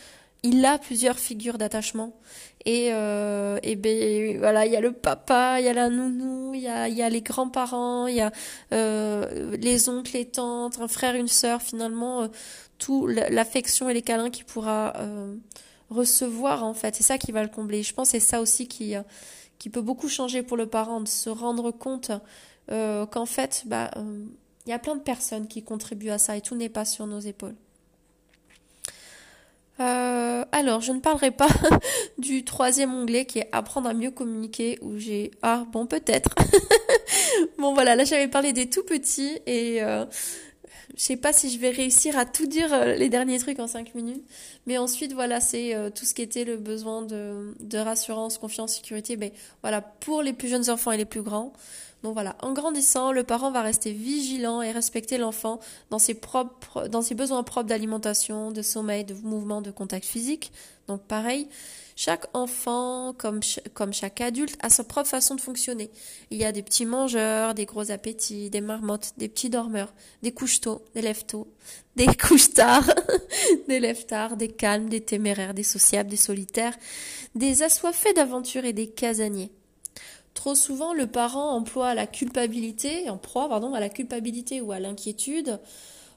il a plusieurs figures d'attachement. Et, euh, et ben voilà, il y a le papa, il y a la nounou, il y a, y a les grands-parents, il y a euh, les oncles, les tantes, un frère, une sœur. Finalement, euh, tout l'affection et les câlins qu'il pourra euh, recevoir en fait, c'est ça qui va le combler. Je pense c'est ça aussi qui euh, qui peut beaucoup changer pour le parent de se rendre compte qu'en fait, bah il y a plein de personnes qui contribuent à ça et tout n'est pas sur nos épaules. Euh, alors, je ne parlerai pas du troisième onglet qui est apprendre à mieux communiquer où j'ai ah bon peut-être. Bon voilà là j'avais parlé des tout petits et euh, je sais pas si je vais réussir à tout dire euh, les derniers trucs en cinq minutes. Mais ensuite voilà c'est euh, tout ce qui était le besoin de, de rassurance confiance sécurité. Mais voilà pour les plus jeunes enfants et les plus grands donc voilà, en grandissant, le parent va rester vigilant et respecter l'enfant dans ses propres, dans ses besoins propres d'alimentation, de sommeil, de mouvement, de contact physique. Donc pareil, chaque enfant, comme, comme chaque adulte, a sa propre façon de fonctionner. Il y a des petits mangeurs, des gros appétits, des marmottes, des petits dormeurs, des couches tôt, des tôt, des couches tard, des tard, des calmes, des téméraires, des sociables, des solitaires, des assoiffés d'aventure et des casaniers. Trop souvent, le parent emploie la culpabilité, en proie, pardon, à la culpabilité ou à l'inquiétude.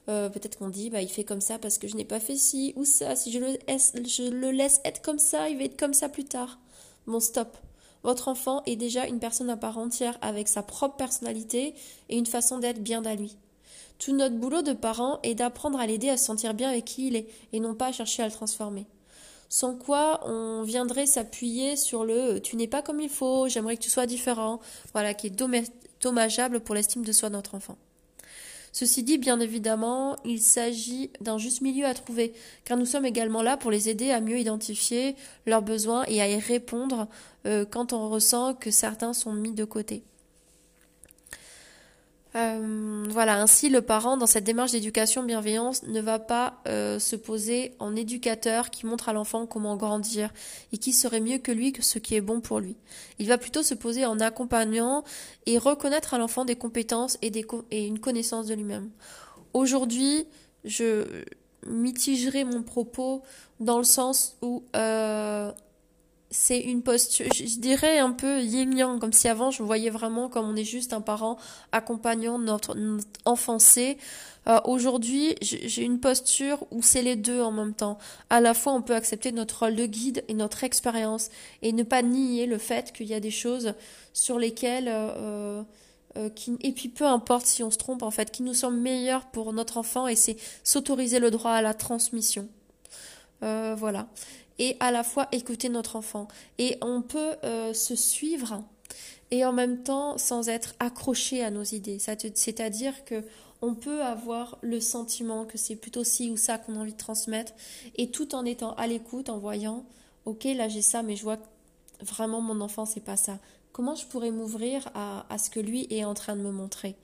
Euh, peut-être qu'on dit, bah, il fait comme ça parce que je n'ai pas fait ci ou ça. Si je le, laisse, je le laisse être comme ça, il va être comme ça plus tard. Bon, stop. Votre enfant est déjà une personne à part entière avec sa propre personnalité et une façon d'être bien à lui. Tout notre boulot de parent est d'apprendre à l'aider à se sentir bien avec qui il est et non pas à chercher à le transformer sans quoi on viendrait s'appuyer sur le tu n'es pas comme il faut, j'aimerais que tu sois différent, voilà, qui est dommageable pour l'estime de soi de notre enfant. Ceci dit, bien évidemment, il s'agit d'un juste milieu à trouver, car nous sommes également là pour les aider à mieux identifier leurs besoins et à y répondre euh, quand on ressent que certains sont mis de côté. Euh, voilà, ainsi le parent dans cette démarche d'éducation bienveillance ne va pas euh, se poser en éducateur qui montre à l'enfant comment grandir et qui serait mieux que lui que ce qui est bon pour lui. Il va plutôt se poser en accompagnant et reconnaître à l'enfant des compétences et, des et une connaissance de lui-même. Aujourd'hui, je mitigerai mon propos dans le sens où euh, c'est une posture, je dirais un peu yin-yang, comme si avant je voyais vraiment comme on est juste un parent accompagnant notre, notre. Euh, Aujourd'hui, j'ai une posture où c'est les deux en même temps. À la fois, on peut accepter notre rôle de guide et notre expérience et ne pas nier le fait qu'il y a des choses sur lesquelles euh, euh, qui, et puis peu importe si on se trompe en fait, qui nous semblent meilleures pour notre enfant et c'est s'autoriser le droit à la transmission. Euh, voilà. Et à la fois écouter notre enfant. Et on peut euh, se suivre et en même temps sans être accroché à nos idées. C'est-à-dire que on peut avoir le sentiment que c'est plutôt ci ou ça qu'on a envie de transmettre et tout en étant à l'écoute, en voyant, ok, là j'ai ça, mais je vois vraiment mon enfant, c'est pas ça. Comment je pourrais m'ouvrir à, à, ce que lui est en train de me montrer?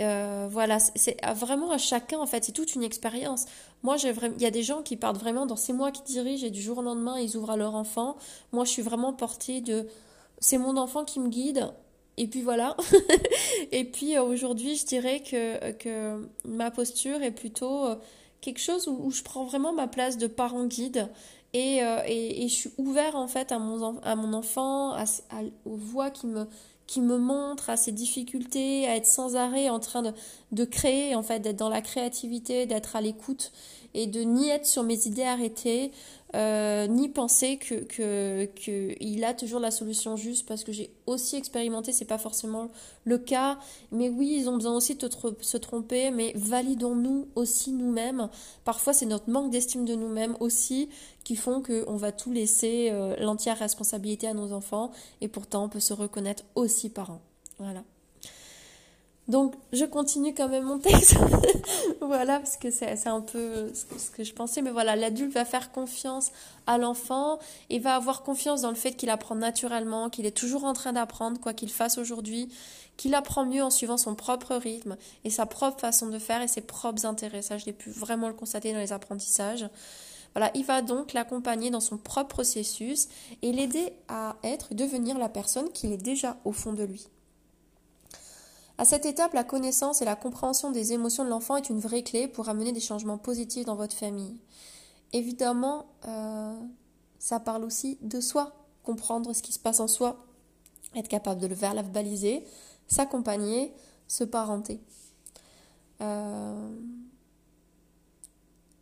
Euh, voilà, c'est vraiment à chacun en fait, c'est toute une expérience. Moi, j'ai il y a des gens qui partent vraiment dans c'est moi qui dirige et du jour au lendemain ils ouvrent à leur enfant. Moi, je suis vraiment portée de c'est mon enfant qui me guide et puis voilà. et puis euh, aujourd'hui, je dirais que, que ma posture est plutôt euh, quelque chose où, je prends vraiment ma place de parent guide et, et, et, je suis ouvert en fait à mon, à mon enfant, à, aux voix qui me, qui me montre à ses difficultés, à être sans arrêt en train de, créer, en fait, d'être dans la créativité, d'être à l'écoute et de ni être sur mes idées arrêtées, euh, ni penser que, que, que, il a toujours la solution juste parce que j'ai aussi expérimenté, c'est pas forcément le cas, mais oui, ils ont besoin aussi de se tromper, mais validons-nous aussi nous-mêmes. Parfois, c'est notre manque d'estime de nous-mêmes aussi qui font qu'on va tout laisser euh, l'entière responsabilité à nos enfants et pourtant on peut se reconnaître aussi parents. Voilà. Donc, je continue quand même mon texte. voilà, parce que c'est un peu ce que je pensais. Mais voilà, l'adulte va faire confiance à l'enfant et va avoir confiance dans le fait qu'il apprend naturellement, qu'il est toujours en train d'apprendre, quoi qu'il fasse aujourd'hui, qu'il apprend mieux en suivant son propre rythme et sa propre façon de faire et ses propres intérêts. Ça, je l'ai pu vraiment le constater dans les apprentissages. Voilà, il va donc l'accompagner dans son propre processus et l'aider à être, devenir la personne qu'il est déjà au fond de lui. À cette étape, la connaissance et la compréhension des émotions de l'enfant est une vraie clé pour amener des changements positifs dans votre famille. Évidemment, euh, ça parle aussi de soi, comprendre ce qui se passe en soi, être capable de le verbaliser, s'accompagner, se parenter. Euh,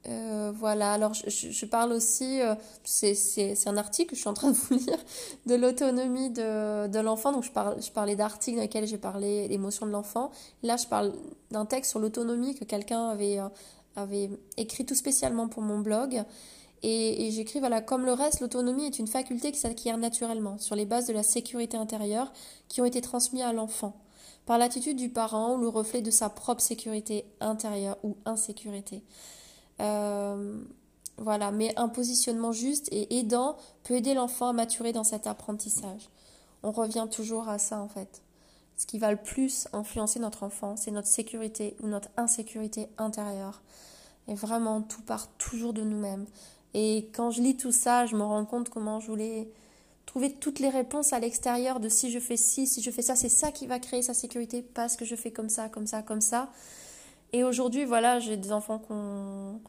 euh, voilà, alors je, parle aussi, euh, c'est un article que je suis en train de vous lire, de l'autonomie de, de l'enfant. Donc je, parle, je parlais d'articles dans lesquels j'ai parlé l'émotion de l'enfant. Là, je parle d'un texte sur l'autonomie que quelqu'un avait, euh, avait écrit tout spécialement pour mon blog. Et, et j'écris, voilà, comme le reste, l'autonomie est une faculté qui s'acquiert naturellement sur les bases de la sécurité intérieure qui ont été transmises à l'enfant par l'attitude du parent ou le reflet de sa propre sécurité intérieure ou insécurité. Euh, voilà, mais un positionnement juste et aidant peut aider l'enfant à maturer dans cet apprentissage. On revient toujours à ça en fait. Ce qui va le plus influencer notre enfant, c'est notre sécurité ou notre insécurité intérieure. Et vraiment, tout part toujours de nous-mêmes. Et quand je lis tout ça, je me rends compte comment je voulais trouver toutes les réponses à l'extérieur de si je fais ci, si je fais ça, c'est ça qui va créer sa sécurité parce que je fais comme ça, comme ça, comme ça. Et aujourd'hui, voilà, j'ai des enfants qui ont,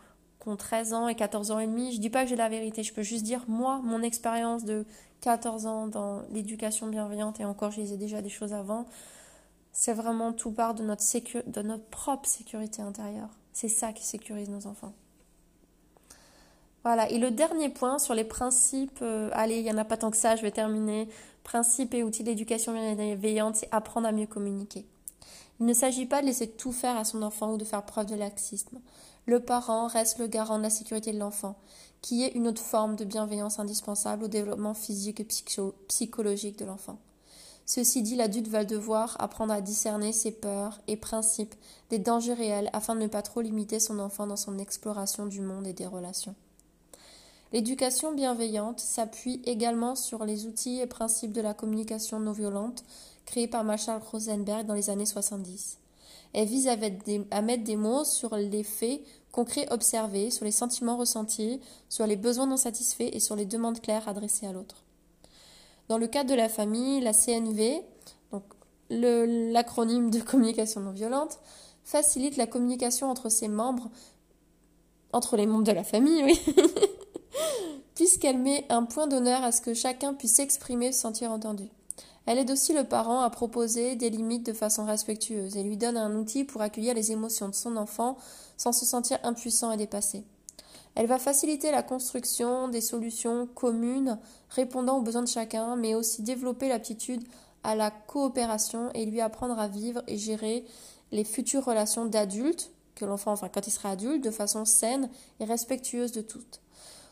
13 ans et 14 ans et demi. Je dis pas que j'ai la vérité, je peux juste dire, moi, mon expérience de 14 ans dans l'éducation bienveillante, et encore, je lisais déjà des choses avant, c'est vraiment tout part de notre, propre sécurité intérieure. C'est ça qui sécurise nos enfants. Voilà, et le dernier point sur les principes, euh, allez, il n'y en a pas tant que ça, je vais terminer. Principes et outils d'éducation bienveillante, c'est apprendre à mieux communiquer. Il ne s'agit pas de laisser tout faire à son enfant ou de faire preuve de laxisme. Le parent reste le garant de la sécurité de l'enfant, qui est une autre forme de bienveillance indispensable au développement physique et psychologique de l'enfant. Ceci dit, l'adulte va devoir apprendre à discerner ses peurs et principes des dangers réels afin de ne pas trop limiter son enfant dans son exploration du monde et des relations. L'éducation bienveillante s'appuie également sur les outils et principes de la communication non violente créée par Marshall Rosenberg dans les années 70. Elle vise à mettre des mots sur les faits concrets observés, sur les sentiments ressentis, sur les besoins non satisfaits et sur les demandes claires adressées à l'autre. Dans le cadre de la famille, la CNV, donc l'acronyme de communication non violente, facilite la communication entre ses membres, entre les membres de la famille, oui, puisqu'elle met un point d'honneur à ce que chacun puisse s'exprimer, se sentir entendu. Elle aide aussi le parent à proposer des limites de façon respectueuse et lui donne un outil pour accueillir les émotions de son enfant sans se sentir impuissant et dépassé. Elle va faciliter la construction des solutions communes répondant aux besoins de chacun, mais aussi développer l'aptitude à la coopération et lui apprendre à vivre et gérer les futures relations d'adultes, que l'enfant, enfin quand il sera adulte, de façon saine et respectueuse de toutes.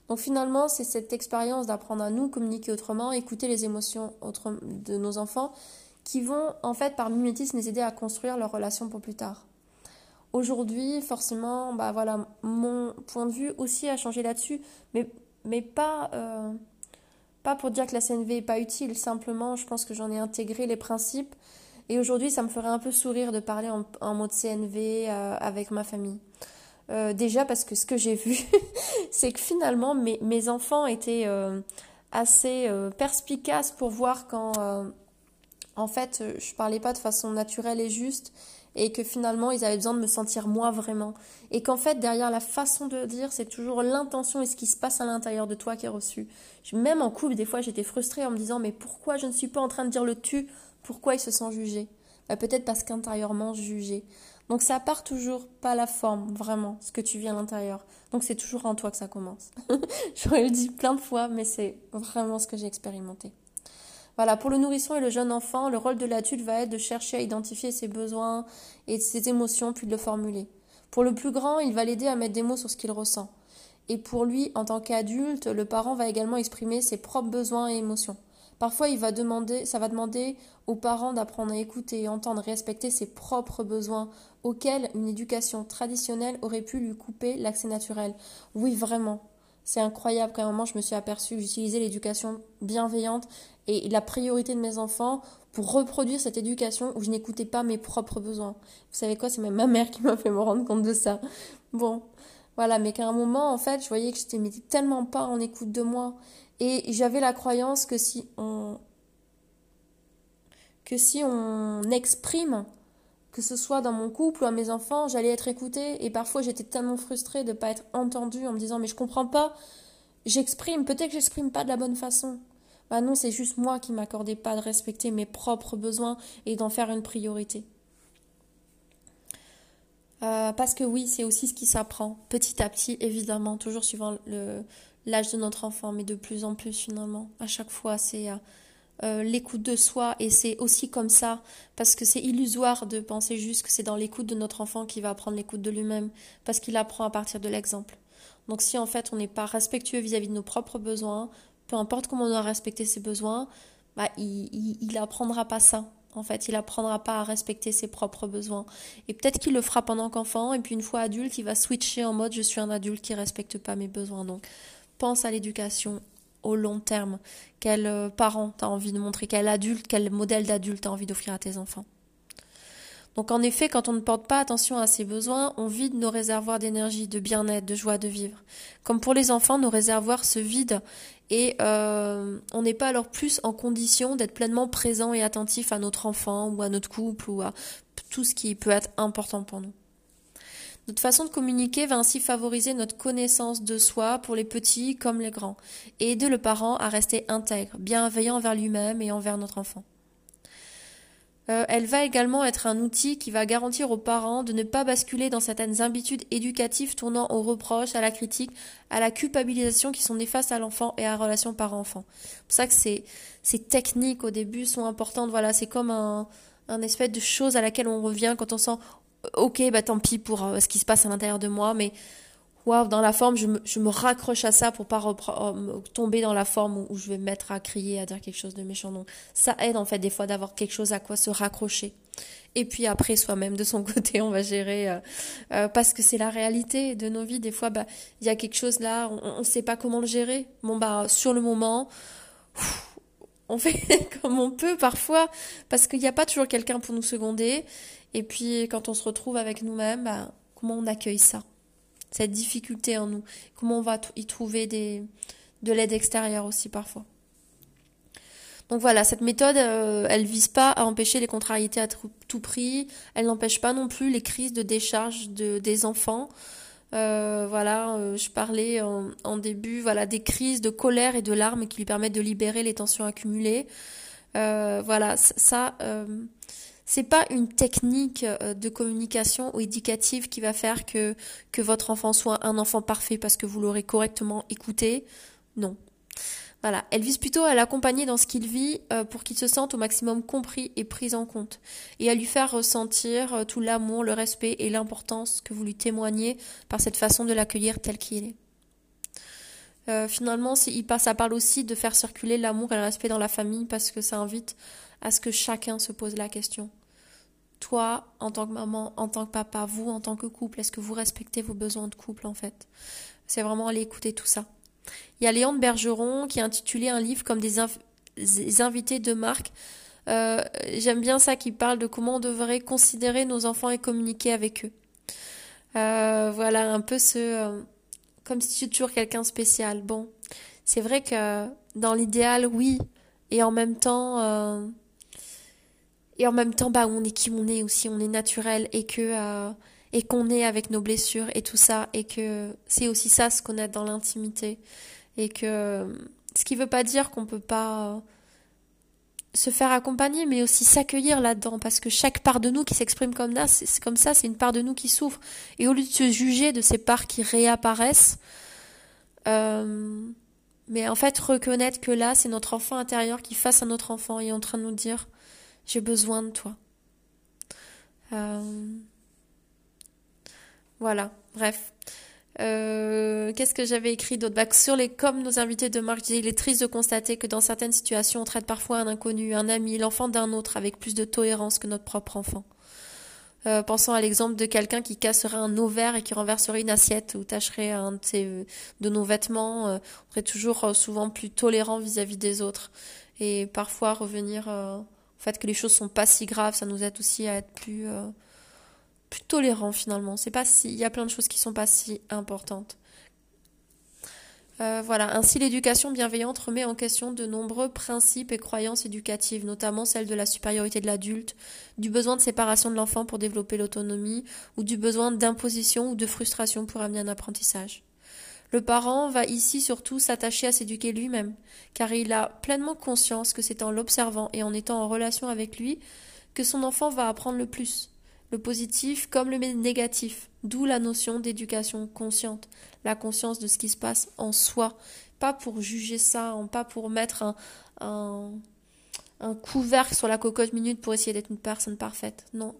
Donc finalement, c'est cette expérience d'apprendre à nous communiquer autrement, écouter les émotions de nos enfants, qui vont en fait par mimétisme les aider à construire leur relation pour plus tard. Aujourd'hui, forcément, bah voilà, mon point de vue aussi a changé là-dessus, mais, mais pas, euh, pas pour dire que la CNV est pas utile, simplement je pense que j'en ai intégré les principes et aujourd'hui ça me ferait un peu sourire de parler en, mode CNV euh, avec ma famille. Euh, déjà parce que ce que j'ai vu, c'est que finalement mes, mes enfants étaient assez perspicaces pour voir quand en fait je parlais pas de façon naturelle et juste et que finalement ils avaient besoin de me sentir moi vraiment et qu'en fait derrière la façon de dire c'est toujours l'intention et ce qui se passe à l'intérieur de toi qui est reçu. Même en couple des fois j'étais frustrée en me disant mais pourquoi je ne suis pas en train de dire le tu? Pourquoi ils se sent jugés bah, Peut-être parce qu'intérieurement jugé. Donc ça part toujours pas la forme vraiment ce que tu vis à l'intérieur. Donc c'est toujours en toi que ça commence. J'aurais dit plein de fois mais c'est vraiment ce que j'ai expérimenté. Voilà, pour le nourrisson et le jeune enfant, le rôle de l'adulte va être de chercher à identifier ses besoins et ses émotions, puis de le formuler. Pour le plus grand, il va l'aider à mettre des mots sur ce qu'il ressent. Et pour lui, en tant qu'adulte, le parent va également exprimer ses propres besoins et émotions. Parfois, il va demander, ça va demander aux parents d'apprendre à écouter, entendre, respecter ses propres besoins, auxquels une éducation traditionnelle aurait pu lui couper l'accès naturel. Oui, vraiment. C'est incroyable qu'à un moment je me suis aperçue que j'utilisais l'éducation bienveillante et la priorité de mes enfants pour reproduire cette éducation où je n'écoutais pas mes propres besoins. Vous savez quoi, c'est même ma mère qui m'a fait me rendre compte de ça. Bon, voilà, mais qu'à un moment, en fait, je voyais que je n'étais tellement pas en écoute de moi. Et j'avais la croyance que si on que si on exprime que ce soit dans mon couple ou à mes enfants, j'allais être écoutée et parfois j'étais tellement frustrée de ne pas être entendue en me disant mais je comprends pas, j'exprime, peut-être que j'exprime pas de la bonne façon. Bah non, c'est juste moi qui m'accordais pas de respecter mes propres besoins et d'en faire une priorité. Euh, parce que oui, c'est aussi ce qui s'apprend petit à petit, évidemment, toujours suivant l'âge de notre enfant, mais de plus en plus finalement. À chaque fois, c'est euh, euh, l'écoute de soi et c'est aussi comme ça parce que c'est illusoire de penser juste que c'est dans l'écoute de notre enfant qu'il va apprendre l'écoute de lui-même parce qu'il apprend à partir de l'exemple. Donc si en fait on n'est pas respectueux vis-à-vis de nos propres besoins, peu importe comment on doit respecter ses besoins, bah, il, il, apprendra pas ça. En fait, il apprendra pas à respecter ses propres besoins. Et peut-être qu'il le fera pendant qu'enfant, et puis une fois adulte, il va switcher en mode je suis un adulte qui respecte pas mes besoins. Donc, pense à l'éducation au long terme Quel euh, parent t'as envie de montrer? Quel adulte, quel modèle d'adulte t'as envie d'offrir à tes enfants? Donc en effet, quand on ne porte pas attention à ses besoins, on vide nos réservoirs d'énergie, de bien-être, de joie de vivre. Comme pour les enfants, nos réservoirs se vident et euh, on n'est pas alors plus en condition d'être pleinement présent et attentif à notre enfant ou à notre couple ou à tout ce qui peut être important pour nous. Notre façon de communiquer va ainsi favoriser notre connaissance de soi pour les petits comme les grands et aider le parent à rester intègre, bienveillant envers lui-même et envers notre enfant. Euh, elle va également être un outil qui va garantir aux parents de ne pas basculer dans certaines habitudes éducatives tournant aux reproches, à la critique, à la culpabilisation qui sont néfastes à l'enfant et à la relation parent-enfant. C'est pour ça que ces, techniques au début sont importantes. Voilà, c'est comme un espèce de chose à laquelle on revient quand on sent ok, bah tant pis pour euh, ce qui se passe à l'intérieur de moi, mais waouh, dans la forme, je me, raccroche à ça pour pas euh, tomber dans la forme où, je vais me mettre à crier, à dire quelque chose de méchant. Donc, ça aide en fait des fois d'avoir quelque chose à quoi se raccrocher. Et puis après, soi-même de son côté, on va gérer euh, parce que c'est la réalité de nos vies. Des fois, bah il y a quelque chose là, on ne sait pas comment le gérer. Bon bah sur le moment. on fait comme on peut parfois parce qu'il n'y a pas toujours quelqu'un pour nous seconder et puis quand on se retrouve avec nous-mêmes, bah, comment on accueille ça? Cette difficulté en nous Comment on va y trouver des, de l'aide extérieure aussi parfois donc voilà, cette méthode, euh, elle vise pas à empêcher les contrariétés à tout prix. Elle n'empêche pas non plus les crises de décharge de, des enfants. Euh, voilà, euh, je parlais en, en, début, voilà, des crises de colère et de larmes qui lui permettent de libérer les tensions accumulées. voilà, ça, c'est pas une technique euh, de communication ou éducative qui va faire que, votre enfant soit un enfant parfait parce que vous l'aurez correctement écouté. Non. Voilà, elle vise plutôt à l'accompagner dans ce qu'il vit euh, pour qu'il se sente au maximum compris et pris en compte, et à lui faire ressentir euh, tout l'amour, le respect et l'importance que vous lui témoignez par cette façon de l'accueillir tel qu'il est. Finalement, ça parle aussi de faire circuler l'amour et le respect dans la famille parce que ça invite à ce que chacun se pose la question. Toi, en tant que maman, en tant que papa, vous, en tant que couple, est-ce que vous respectez vos besoins de couple en fait? C'est vraiment aller écouter tout ça. Il y a Léon Bergeron qui a intitulé un livre comme des, invités de marque. Euh, j'aime bien ça qui parle de comment on devrait considérer nos enfants et communiquer avec eux. Euh, voilà un peu ce comme si tu es toujours quelqu'un spécial. Bon, c'est vrai que dans l'idéal, oui, et en même temps, euh, et en même temps, bah, on est qui on est aussi, on est naturel et que euh, et qu'on est avec nos blessures et tout ça, et que c'est aussi ça ce qu'on a dans l'intimité, et que ce qui veut pas dire qu'on peut pas se faire accompagner, mais aussi s'accueillir là-dedans, parce que chaque part de nous qui s'exprime comme là, c'est comme ça, c'est une part de nous qui souffre. Et au lieu de se juger de ces parts qui réapparaissent, euh, mais en fait reconnaître que là, c'est notre enfant intérieur qui face à notre enfant est en train de nous dire, j'ai besoin de toi. Euh, voilà, bref. Euh, qu'est-ce que j'avais écrit d'autre? Bah, Sur les comme nos invités de marque, il est triste de constater que dans certaines situations, on traite parfois un inconnu, un ami, l'enfant d'un autre avec plus de tolérance que notre propre enfant. Euh, pensons à l'exemple de quelqu'un qui casserait un ovaire et qui renverserait une assiette ou tâcherait un de, nos vêtements. Euh, on serait toujours souvent plus tolérant vis-à-vis des autres. Et parfois revenir au fait que les choses sont pas si graves, ça nous aide aussi à être plus plus tolérant finalement. C'est pas si, il y a plein de choses qui sont pas si importantes. Euh, voilà. Ainsi, l'éducation bienveillante remet en question de nombreux principes et croyances éducatives, notamment celle de la supériorité de l'adulte, du besoin de séparation de l'enfant pour développer l'autonomie, ou du besoin d'imposition ou de frustration pour amener un apprentissage. Le parent va ici surtout s'attacher à s'éduquer lui-même, car il a pleinement conscience que c'est en l'observant et en étant en relation avec lui que son enfant va apprendre le plus le positif comme le négatif, d'où la notion d'éducation consciente, la conscience de ce qui se passe en soi, pas pour juger ça, pas pour mettre un, un, un couvercle sur la cocotte minute pour essayer d'être une personne parfaite, non.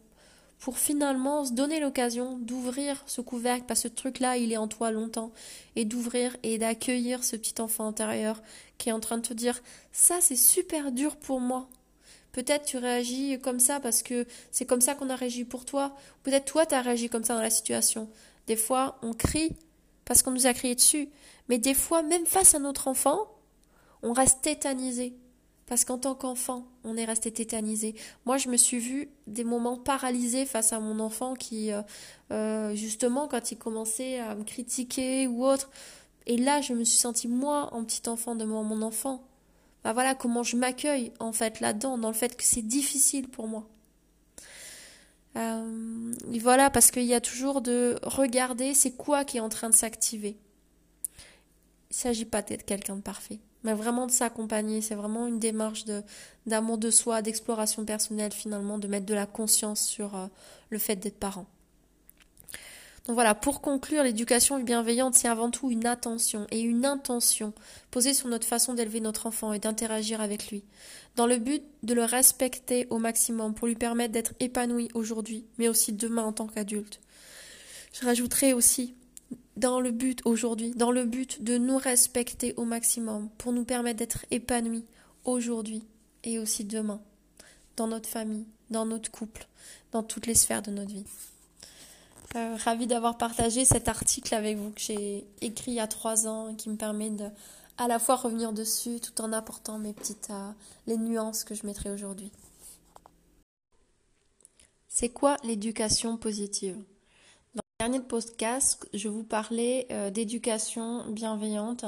Pour finalement se donner l'occasion d'ouvrir ce couvercle, parce que ce truc-là, il est en toi longtemps, et d'ouvrir et d'accueillir ce petit enfant intérieur qui est en train de te dire ça c'est super dur pour moi, Peut-être tu réagis comme ça parce que c'est comme ça qu'on a réagi pour toi. Peut-être toi tu as réagi comme ça dans la situation. Des fois on crie parce qu'on nous a crié dessus. Mais des fois même face à notre enfant, on reste tétanisé. Parce qu'en tant qu'enfant, on est resté tétanisé. Moi, je me suis vue des moments paralysés face à mon enfant qui, euh, euh, justement, quand il commençait à me critiquer ou autre, et là, je me suis sentie, moi, en petit enfant devant mon enfant bah voilà comment je m'accueille en fait là-dedans, dans le fait que c'est difficile pour moi. Euh, voilà, parce qu'il y a toujours de regarder c'est quoi qui est en train de s'activer. Il ne s'agit pas d'être quelqu'un de parfait, mais vraiment de s'accompagner. C'est vraiment une démarche de, d'amour de soi, d'exploration personnelle finalement, de mettre de la conscience sur euh, le fait d'être parent. Donc voilà, pour conclure, l'éducation bienveillante, c'est avant tout une attention et une intention posée sur notre façon d'élever notre enfant et d'interagir avec lui, dans le but de le respecter au maximum pour lui permettre d'être épanoui aujourd'hui, mais aussi demain en tant qu'adulte. Je rajouterai aussi dans le but aujourd'hui, dans le but de nous respecter au maximum pour nous permettre d'être épanouis aujourd'hui et aussi demain, dans notre famille, dans notre couple, dans toutes les sphères de notre vie. Euh, ravie d'avoir partagé cet article avec vous que j'ai écrit il y a trois ans et qui me permet de à la fois revenir dessus tout en apportant mes petites euh, les nuances que je mettrai aujourd'hui. C'est quoi l'éducation positive? Dernier podcast, je vous parlais euh, d'éducation bienveillante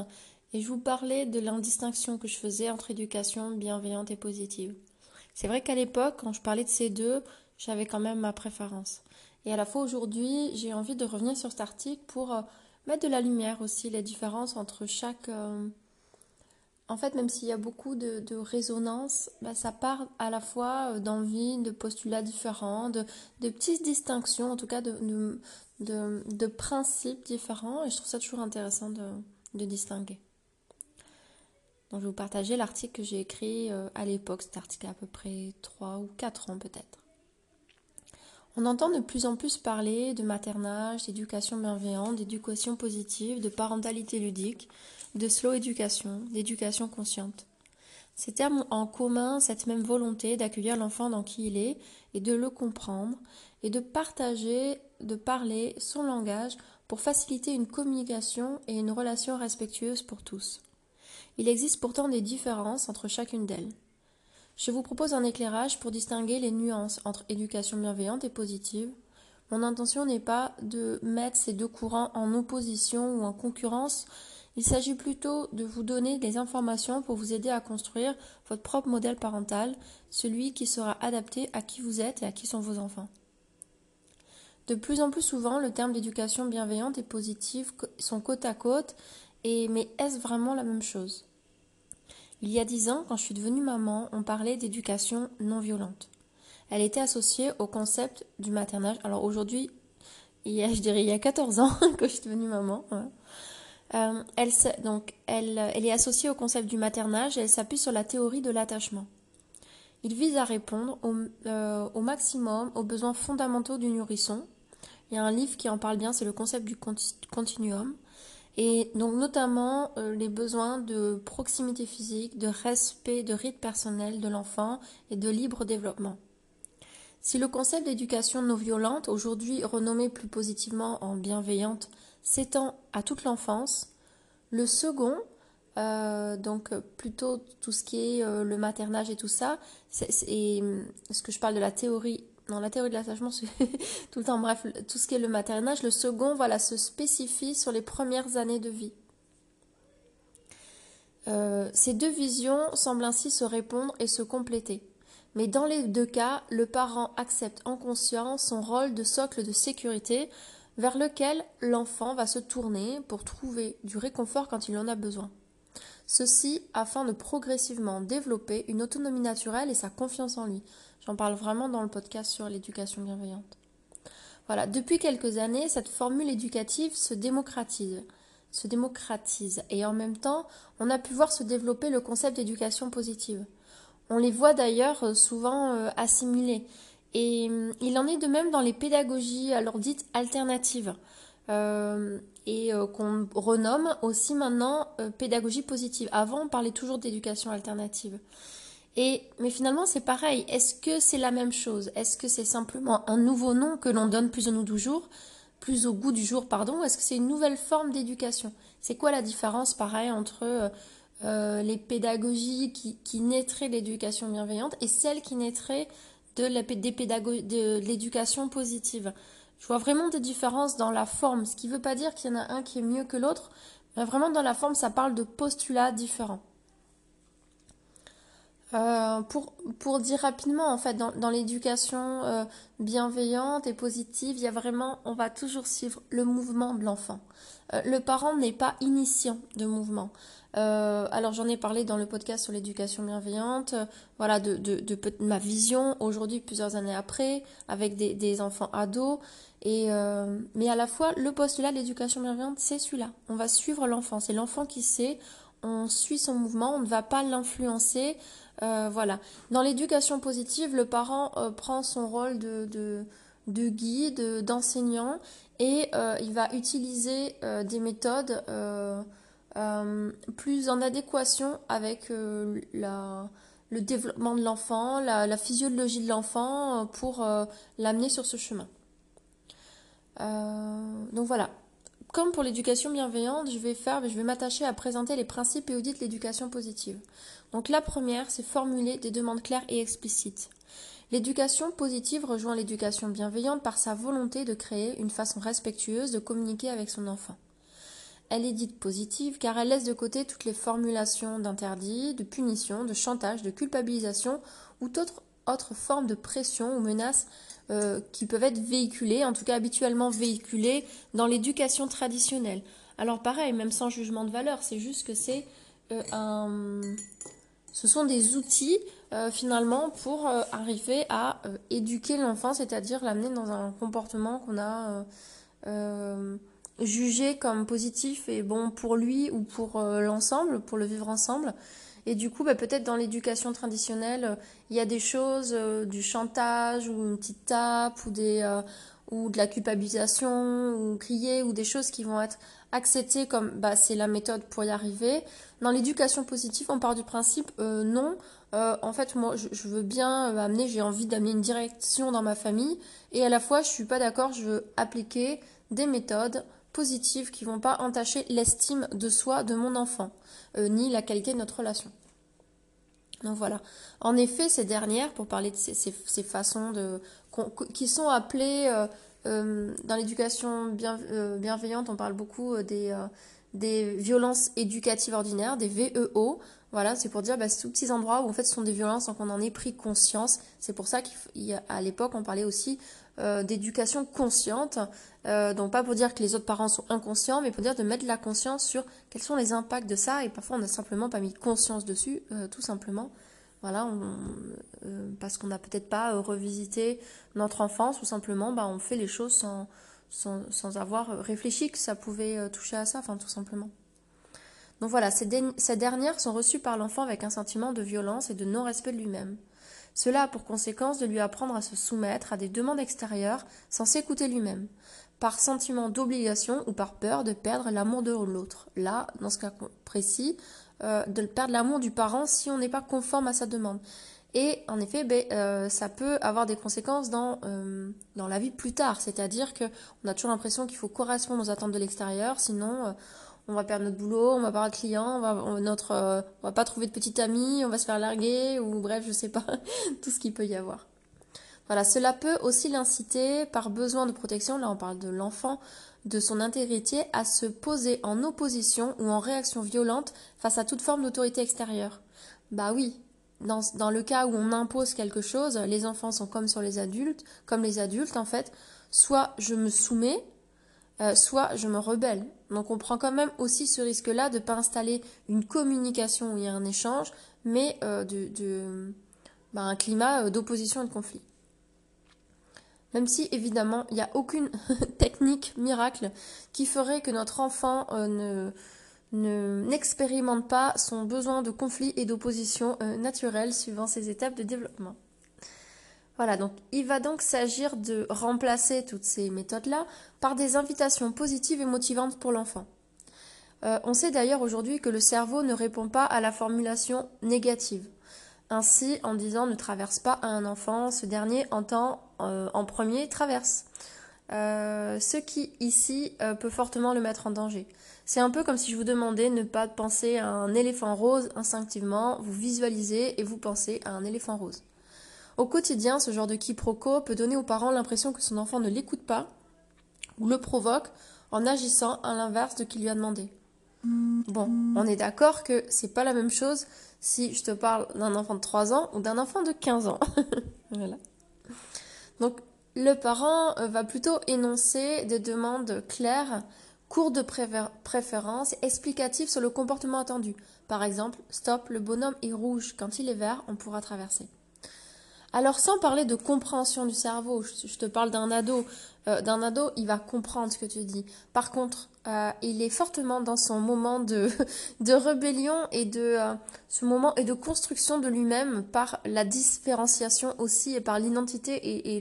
et je vous parlais de l'indistinction que je faisais entre éducation bienveillante et positive. C'est vrai qu'à l'époque, quand je parlais de ces deux, j'avais quand même ma préférence. Et à la fois aujourd'hui, j'ai envie de revenir sur cet article pour euh, mettre de la lumière aussi, les différences entre chaque... Euh, en fait, même s'il y a beaucoup de, résonance, bah, ça part à la fois d'envie, de postulats différents, de, petites distinctions, en tout cas de, de, principes différents. Et je trouve ça toujours intéressant de, distinguer. Donc, je vais vous partager l'article que j'ai écrit à l'époque. Cet article à peu près 3 ou 4 ans peut-être. On entend de plus en plus parler de maternage, d'éducation bienveillante, d'éducation positive, de parentalité ludique, de slow éducation, d'éducation consciente. Ces termes ont en commun cette même volonté d'accueillir l'enfant dans qui il est et de le comprendre et de partager, de parler son langage pour faciliter une communication et une relation respectueuse pour tous. Il existe pourtant des différences entre chacune d'elles. Je vous propose un éclairage pour distinguer les nuances entre éducation bienveillante et positive. Mon intention n'est pas de mettre ces deux courants en opposition ou en concurrence, il s'agit plutôt de vous donner des informations pour vous aider à construire votre propre modèle parental, celui qui sera adapté à qui vous êtes et à qui sont vos enfants. De plus en plus souvent, le terme d'éducation bienveillante et positive sont côte à côte, et mais est-ce vraiment la même chose? Il y a dix ans, quand je suis devenue maman, on parlait d'éducation non violente. Elle était associée au concept du maternage. Alors aujourd'hui, je dirais il y a 14 ans que je suis devenue maman. Euh, elle, donc, elle, est associée au concept du maternage et elle s'appuie sur la théorie de l'attachement. Il vise à répondre au, euh, au, maximum aux besoins fondamentaux du nourrisson. Il y a un livre qui en parle bien, c'est le concept du continuum. Et donc notamment euh, les besoins de proximité physique, de respect, de rythme personnel de l'enfant et de libre développement. Si le concept d'éducation non violente, aujourd'hui renommé plus positivement en bienveillante, s'étend à toute l'enfance. Le second, euh, donc plutôt tout ce qui est euh, le maternage et tout ça, c'est, ce que je parle de la théorie, non la théorie de l'attachement, tout le temps, bref, tout ce qui est le maternage, le second, voilà, se spécifie sur les premières années de vie. Euh, ces deux visions semblent ainsi se répondre et se compléter. Mais dans les deux cas, le parent accepte en conscience son rôle de socle de sécurité vers lequel l'enfant va se tourner pour trouver du réconfort quand il en a besoin. Ceci afin de progressivement développer une autonomie naturelle et sa confiance en lui. J'en parle vraiment dans le podcast sur l'éducation bienveillante. Voilà, depuis quelques années, cette formule éducative se démocratise, se démocratise et en même temps, on a pu voir se développer le concept d'éducation positive. On les voit d'ailleurs souvent euh, assimilés et hum, il en est de même dans les pédagogies, alors dites alternatives, euh, et euh, qu'on renomme aussi maintenant euh, pédagogie positive. Avant, on parlait toujours d'éducation alternative. Et, mais finalement, c'est pareil. Est-ce que c'est la même chose? Est-ce que c'est simplement un nouveau nom que l'on donne plus au goût du jour plus au goût du jour, pardon, est-ce que c'est une nouvelle forme d'éducation? C'est quoi la différence, pareil, entre les pédagogies qui, qui naîtraient l'éducation bienveillante et celles qui naîtraient de l'éducation positive? Je vois vraiment des différences dans la forme, ce qui ne veut pas dire qu'il y en a un qui est mieux que l'autre, mais vraiment dans la forme, ça parle de postulats différents. Euh, pour, pour dire rapidement, en fait, dans, dans l'éducation euh, bienveillante et positive, il y a vraiment, on va toujours suivre le mouvement de l'enfant. Euh, le parent n'est pas initiant de mouvement. Alors j'en ai parlé dans le podcast sur l'éducation bienveillante, voilà de, de, de, ma vision aujourd'hui plusieurs années après avec des, des enfants ados et mais à la fois le postulat de l'éducation bienveillante c'est celui-là. On va suivre l'enfant, c'est l'enfant qui sait, on suit son mouvement, on ne va pas l'influencer, voilà. Dans l'éducation positive, le parent prend son rôle de, de, de guide, d'enseignant et il va utiliser des méthodes euh, plus en adéquation avec euh, le développement de l'enfant, la, physiologie de l'enfant euh, pour l'amener sur ce chemin. donc voilà. Comme pour l'éducation bienveillante, je vais faire, je vais m'attacher à présenter les principes et audits de l'éducation positive. Donc la première, c'est formuler des demandes claires et explicites. L'éducation positive rejoint l'éducation bienveillante par sa volonté de créer une façon respectueuse de communiquer avec son enfant. Elle est dite positive car elle laisse de côté toutes les formulations d'interdit, de punition, de chantage, de culpabilisation ou toute autre forme de pression ou menace euh, qui peuvent être véhiculées, en tout cas habituellement véhiculées dans l'éducation traditionnelle. Alors pareil, même sans jugement de valeur, c'est juste que c'est euh. Ce sont des outils euh, finalement pour arriver à éduquer l'enfant, c'est-à-dire l'amener dans un comportement qu'on a jugé comme positif et bon pour lui ou pour l'ensemble, pour le vivre ensemble. Et du coup, bah, peut-être dans l'éducation traditionnelle, il y a des choses, du chantage ou une petite tape ou des ou de la culpabilisation ou crier ou des choses qui vont être acceptées comme bah, c'est la méthode pour y arriver. Dans l'éducation positive, on part du principe non, euh, en fait, moi, je, veux bien euh, amener, j'ai envie d'amener une direction dans ma famille, et à la fois, je suis pas d'accord, je veux appliquer des méthodes positives qui vont pas entacher l'estime de soi de mon enfant, euh, ni la qualité de notre relation. Donc voilà. En effet, ces dernières, pour parler de ces, façons de, qui sont appelées dans l'éducation bienveillante, on parle beaucoup des, des violences éducatives ordinaires, des VEO. Voilà, c'est pour dire bah, ces endroits où en fait ce sont des violences, donc on en ait pris conscience. C'est pour ça qu'à l'époque on parlait aussi euh, d'éducation consciente, euh, donc pas pour dire que les autres parents sont inconscients, mais pour dire de mettre la conscience sur quels sont les impacts de ça. Et parfois on n'a simplement pas mis conscience dessus, euh, tout simplement. Voilà, parce qu'on n'a peut-être pas revisité notre enfance, ou simplement bah, on fait les choses sans, sans, avoir réfléchi que ça pouvait toucher à ça, enfin tout simplement. Donc voilà, ces, dernières sont reçues par l'enfant avec un sentiment de violence et de non-respect de lui-même. Cela a pour conséquence de lui apprendre à se soumettre à des demandes extérieures sans s'écouter lui-même, par sentiment d'obligation ou par peur de perdre l'amour de l'autre. Là, dans ce cas précis, euh, de perdre l'amour du parent si on n'est pas conforme à sa demande. Et en effet, ben, euh, ça peut avoir des conséquences dans, euh, dans la vie plus tard. C'est-à-dire qu'on a toujours l'impression qu'il faut correspondre aux attentes de l'extérieur, sinon on va perdre notre boulot, on va pas de clients, on va, notre, euh, on va pas trouver de petite amie, on va se faire larguer, ou bref, je sais pas, tout ce qu'il peut y avoir. Voilà, cela peut aussi l'inciter, par besoin de protection, là on parle de l'enfant, de son intégrité, à se poser en opposition ou en réaction violente face à toute forme d'autorité extérieure. Bah oui, dans, dans, le cas où on impose quelque chose, les enfants sont comme sur les adultes, comme les adultes en fait, soit je me soumets, euh, soit je me rebelle. Donc on prend quand même aussi ce risque-là de ne pas installer une communication où il y a un échange, mais euh, bah, un climat euh, d'opposition et de conflit. Même si évidemment il n'y a aucune technique miracle qui ferait que notre enfant ne n'expérimente pas son besoin de conflit et d'opposition naturelle suivant ses étapes de développement. Voilà, donc il va donc s'agir de remplacer toutes ces méthodes-là par des invitations positives et motivantes pour l'enfant. Euh, on sait d'ailleurs aujourd'hui que le cerveau ne répond pas à la formulation négative. Ainsi, en disant ne traverse pas à un enfant, ce dernier entend euh, en premier traverse. Euh, ce qui ici peut fortement le mettre en danger. C'est un peu comme si je vous demandais ne pas penser à un éléphant rose instinctivement, vous visualisez et vous pensez à un éléphant rose. Au quotidien, ce genre de quiproquo peut donner aux parents l'impression que son enfant ne l'écoute pas ou le provoque en agissant à l'inverse de ce qu'il lui a demandé. Bon, on est d'accord que c'est pas la même chose si je te parle d'un enfant de 3 ans ou d'un enfant de 15 ans. voilà. Donc, le parent euh, va plutôt énoncer des demandes claires, courtes de préférence, explicatives sur le comportement attendu. Par exemple, stop, le bonhomme est rouge, quand il est vert, on pourra traverser. Alors sans parler de compréhension du cerveau, je, te parle d'un ado, euh, d'un ado, il va comprendre ce que tu dis. Par contre, euh, il est fortement dans son moment de, de rébellion et de euh, de construction de lui-même par la différenciation aussi et par l'identité et,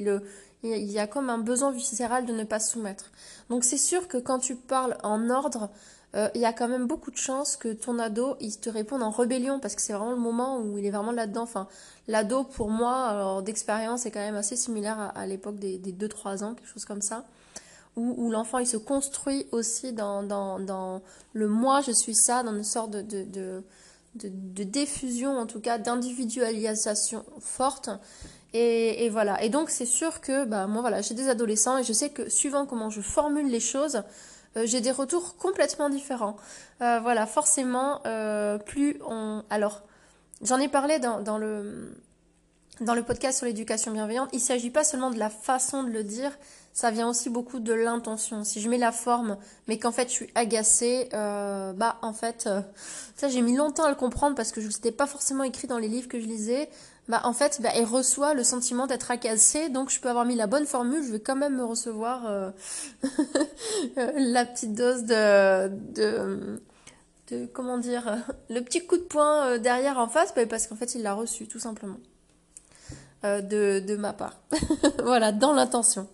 il y a comme un besoin viscéral de ne pas se soumettre. Donc c'est sûr que quand tu parles en ordre, euh, il y a quand même beaucoup de chances que ton ado, il te réponde en rébellion parce que c'est vraiment le moment où il est vraiment là-dedans. Enfin, l'ado, pour moi, d'expérience, est quand même assez similaire à, l'époque des, des 2-3 ans, quelque chose comme ça. Où, l'enfant, il se construit aussi dans, le moi, je suis ça, dans une sorte de, de, de, de, diffusion, en tout cas, d'individualisation forte. Et, et, voilà. Et donc, c'est sûr que, bah, moi, voilà, j'ai des adolescents et je sais que suivant comment je formule les choses, j'ai des retours complètement différents. Euh, voilà, forcément, euh, plus on... Alors, j'en ai parlé dans, dans, le, dans le podcast sur l'éducation bienveillante. Il ne s'agit pas seulement de la façon de le dire, ça vient aussi beaucoup de l'intention. Si je mets la forme, mais qu'en fait je suis agacée, bah en fait, ça j'ai mis longtemps à le comprendre parce que je n'étais pas forcément écrit dans les livres que je lisais bah en fait, bah, elle reçoit le sentiment d'être agacée, donc je peux avoir mis la bonne formule, je vais quand même me recevoir euh, la petite dose de, de comment dire, le petit coup de poing derrière en face, bah, parce qu'en fait, il l'a reçu, tout simplement. de, de ma part. voilà, dans l'intention.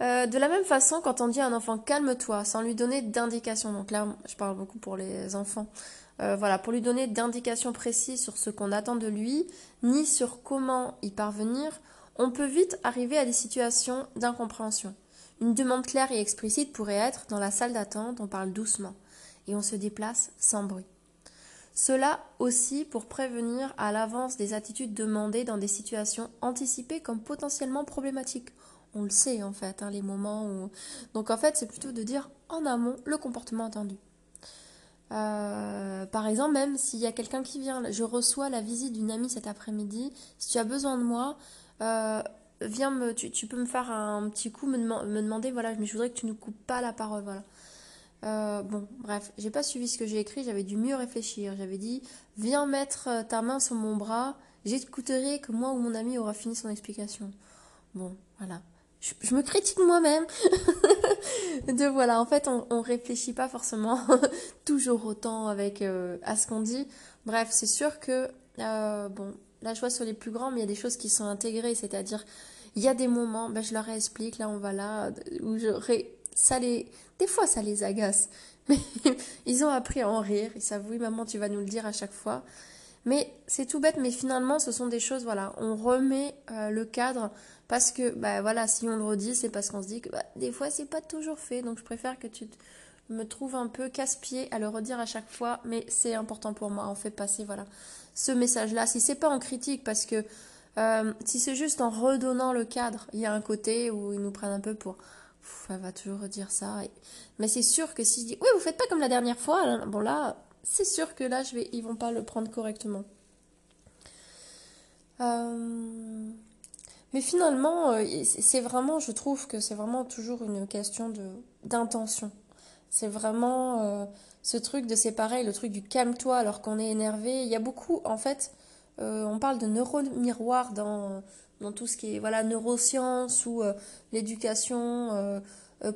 de la même façon, quand on dit à un enfant calme-toi, sans lui donner d'indication, donc là je parle beaucoup pour les enfants, voilà, pour lui donner d'indications précises sur ce qu'on attend de lui, ni sur comment y parvenir, on peut vite arriver à des situations d'incompréhension. Une demande claire et explicite pourrait être dans la salle d'attente, on parle doucement et on se déplace sans bruit. Cela aussi pour prévenir à l'avance des attitudes demandées dans des situations anticipées comme potentiellement problématiques. On le sait en fait, hein, les moments où. Donc en fait, c'est plutôt de dire en amont le comportement attendu. Euh, par exemple, même s'il y a quelqu'un qui vient, je reçois la visite d'une amie cet après-midi, si tu as besoin de moi, euh, viens me, tu, peux me faire un petit coup, me, demander, voilà, mais je voudrais que tu ne coupes pas la parole, voilà. Euh, bon, bref, j'ai pas suivi ce que j'ai écrit, j'avais dû mieux réfléchir. J'avais dit, viens mettre ta main sur mon bras, j'écouterai que moi ou mon ami aura fini son explication. Bon, voilà. Je, me critique moi-même. de voilà, en fait, on, on réfléchit pas forcément toujours autant avec à ce qu'on dit. Bref, c'est sûr que bon, la joie sur les plus grands, mais il y a des choses qui sont intégrées, c'est-à-dire il y a des moments, ben je leur explique, là on va là, où je ça les, des fois ça les agace, mais ils ont appris à en rire, ils savent oui maman tu vas nous le dire à chaque fois, mais c'est tout bête, mais finalement ce sont des choses, voilà, on remet euh, le cadre parce que ben voilà si on le redit c'est parce qu'on se dit que bah, des fois c'est pas toujours fait, donc je préfère que tu me trouves un peu casse-pied à le redire à chaque fois, mais c'est important pour moi, on fait passer voilà ce message-là. Si c'est pas en critique, parce que euh, si c'est juste en redonnant le cadre, il y a un côté où ils nous prennent un peu pour. elle va toujours dire ça. Mais c'est sûr que si je dis oui, vous faites pas comme la dernière fois, bon là, c'est sûr que là, je vais, ils vont pas le prendre correctement. Euh, mais finalement, euh, c'est vraiment, je trouve que c'est vraiment toujours une question de d'intention. C'est vraiment ce truc de séparer le truc du calme-toi alors qu'on est énervé. Il y a beaucoup, en fait, euh, on parle de neuromiroir dans, dans tout ce qui est voilà, neurosciences ou euh, l'éducation euh,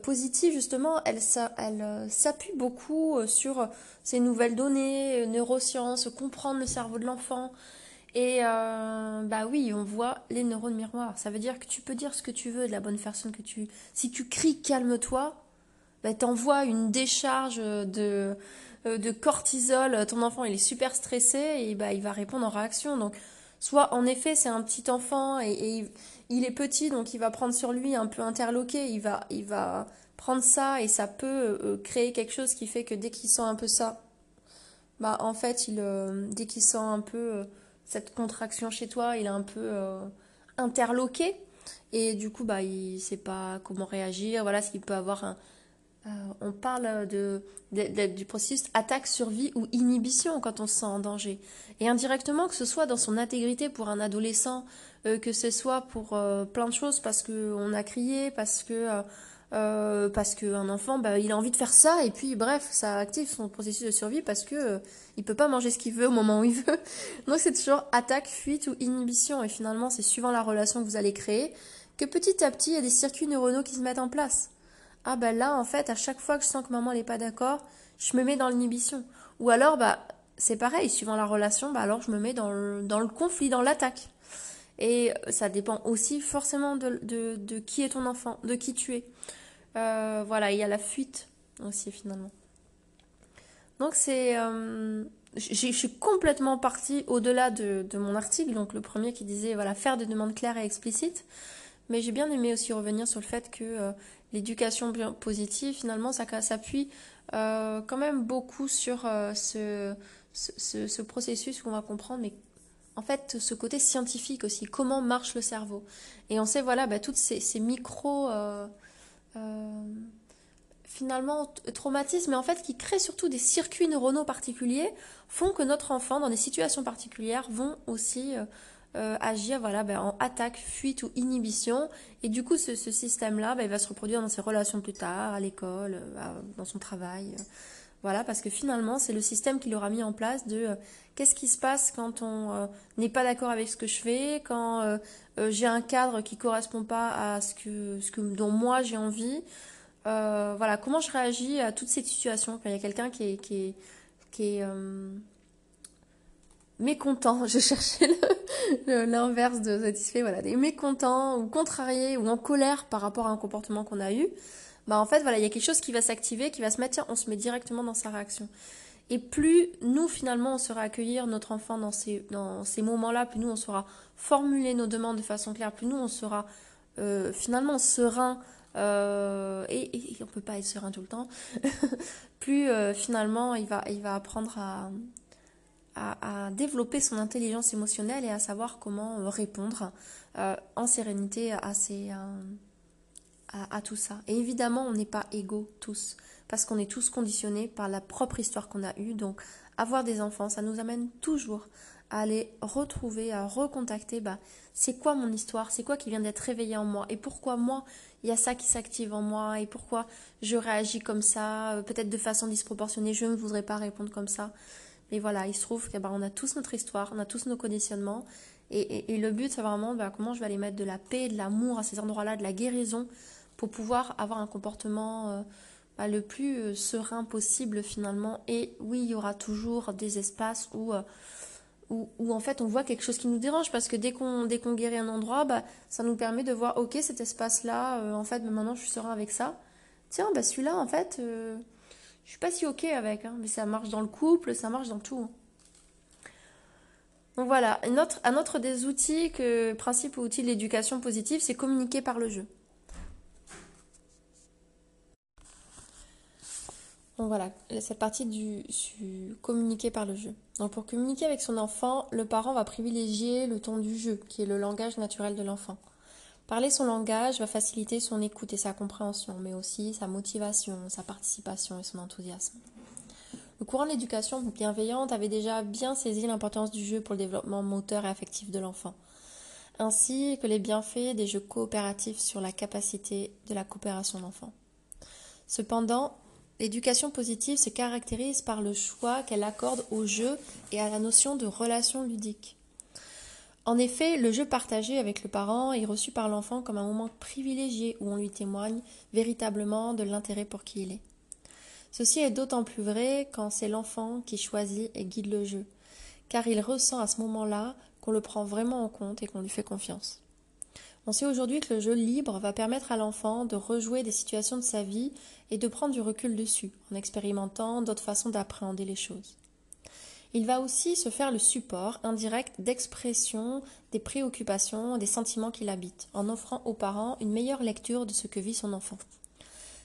positive, justement. Elle, elle s'appuie beaucoup sur ces nouvelles données, neurosciences, comprendre le cerveau de l'enfant. Et bah oui, on voit les neurones miroirs. Ça veut dire que tu peux dire ce que tu veux de la bonne personne que tu. Si tu cries calme-toi, bah, t'envoies une décharge de, euh, de cortisol, ton enfant il est super stressé et bah, il va répondre en réaction. Donc, soit en effet c'est un petit enfant et, il est petit donc il va prendre sur lui un peu interloqué, il va, il va prendre ça et ça peut euh, créer quelque chose qui fait que dès qu'il sent un peu ça, bah en fait il, euh, dès qu'il sent un peu cette contraction chez toi, il est un peu interloqué et du coup bah il sait pas comment réagir. Voilà, ce qu'il peut avoir un euh, on parle de, du processus attaque, survie ou inhibition quand on se sent en danger. Et indirectement, que ce soit dans son intégrité pour un adolescent, euh, que ce soit pour euh, plein de choses, parce qu'on a crié, parce que parce qu'un enfant, bah, il a envie de faire ça, et puis bref, ça active son processus de survie parce que il peut pas manger ce qu'il veut au moment où il veut. Donc c'est toujours attaque, fuite ou inhibition, et finalement c'est suivant la relation que vous allez créer que petit à petit il y a des circuits neuronaux qui se mettent en place ah ben là en fait à chaque fois que je sens que maman n'est pas d'accord, je me mets dans l'inhibition. Ou alors bah c'est pareil, suivant la relation, bah alors je me mets dans dans le conflit, dans l'attaque. Et ça dépend aussi forcément de, de, qui est ton enfant, de qui tu es. Euh, voilà, il y a la fuite aussi finalement. Donc c'est... Euh, je suis complètement partie au-delà de, de, mon article, donc le premier qui disait voilà faire des demandes claires et explicites. Mais j'ai bien aimé aussi revenir sur le fait que euh, l'éducation positive, finalement, ça s'appuie quand même beaucoup sur euh, ce, ce, processus où on va comprendre, mais en fait, ce côté scientifique aussi, comment marche le cerveau. Et on sait, voilà, bah, toutes ces, ces micro, euh, finalement, traumatismes, mais en fait, qui créent surtout des circuits neuronaux particuliers, font que notre enfant, dans des situations particulières, vont aussi euh, agir voilà, ben, en attaque, fuite ou inhibition. Et du coup, ce, système-là, ben, il va se reproduire dans ses relations plus tard, à l'école, euh, dans son travail. Euh. voilà, parce que finalement, c'est le système qu'il aura mis en place de qu'est-ce qui se passe quand on n'est pas d'accord avec ce que je fais, quand j'ai un cadre qui correspond pas à ce que, ce que dont moi j'ai envie. euh, voilà, comment je réagis à toutes ces situations quand il y a quelqu'un qui est, qui est, qui euh, mécontent. Je cherchais l'inverse de satisfait. Voilà, des mécontents ou contrariés ou en colère par rapport à un comportement qu'on a eu. Bah en fait voilà, il y a quelque chose qui va s'activer, qui va se mettre, on se met directement dans sa réaction. Et plus nous finalement on saura accueillir notre enfant dans ces, dans ces moments-là, plus nous on saura formuler nos demandes de façon claire, plus nous on sera euh, finalement serein euh, et, et, on peut pas être serein tout le temps, plus euh, finalement il va, il va apprendre à, à, développer son intelligence émotionnelle et à savoir comment répondre en sérénité à, ces, à, tout ça. Et évidemment, on n'est pas égaux tous, parce qu'on est tous conditionnés par la propre histoire qu'on a eue. Donc, avoir des enfants, ça nous amène toujours à aller retrouver, à recontacter, bah, c'est quoi mon histoire, c'est quoi qui vient d'être réveillé en moi, et pourquoi moi, il y a ça qui s'active en moi et pourquoi je réagis comme ça, euh, peut-être de façon disproportionnée, je ne voudrais pas répondre comme ça. Mais voilà, il se trouve qu'on ben, a tous notre histoire, on a tous nos conditionnements. Et, le but, c'est vraiment ben, comment je vais aller mettre de la paix, de l'amour à ces endroits-là, de la guérison, pour pouvoir avoir un comportement euh, ben, le plus euh, serein possible finalement. Et oui, il y aura toujours des espaces où où, en fait on voit quelque chose qui nous dérange parce que dès qu'on guérit un endroit, bah, ça nous permet de voir ok cet espace-là, euh, en fait bah, maintenant je suis serein avec ça. Tiens, bah celui-là en fait, euh, je suis pas si ok avec, hein, mais ça marche dans le couple, ça marche dans tout. Hein. Donc voilà, un autre, un autre des outils que principe ou outil de l'éducation positive, c'est communiquer par le jeu. Donc voilà, cette partie du, communiquer par le jeu. Donc pour communiquer avec son enfant, le parent va privilégier le ton du jeu, qui est le langage naturel de l'enfant. Parler son langage va faciliter son écoute et sa compréhension, mais aussi sa motivation, sa participation et son enthousiasme. Le courant de l'éducation bienveillante avait déjà bien saisi l'importance du jeu pour le développement moteur et affectif de l'enfant, ainsi que les bienfaits des jeux coopératifs sur la capacité de la coopération d'enfant. Cependant, L'éducation positive se caractérise par le choix qu'elle accorde au jeu et à la notion de relation ludique. En effet, le jeu partagé avec le parent est reçu par l'enfant comme un moment privilégié où on lui témoigne véritablement de l'intérêt pour qui il est. Ceci est d'autant plus vrai quand c'est l'enfant qui choisit et guide le jeu, car il ressent à ce moment-là qu'on le prend vraiment en compte et qu'on lui fait confiance. On sait aujourd'hui que le jeu libre va permettre à l'enfant de rejouer des situations de sa vie et de prendre du recul dessus, en expérimentant d'autres façons d'appréhender les choses. Il va aussi se faire le support indirect d'expression des préoccupations, des sentiments qui l'habitent, en offrant aux parents une meilleure lecture de ce que vit son enfant.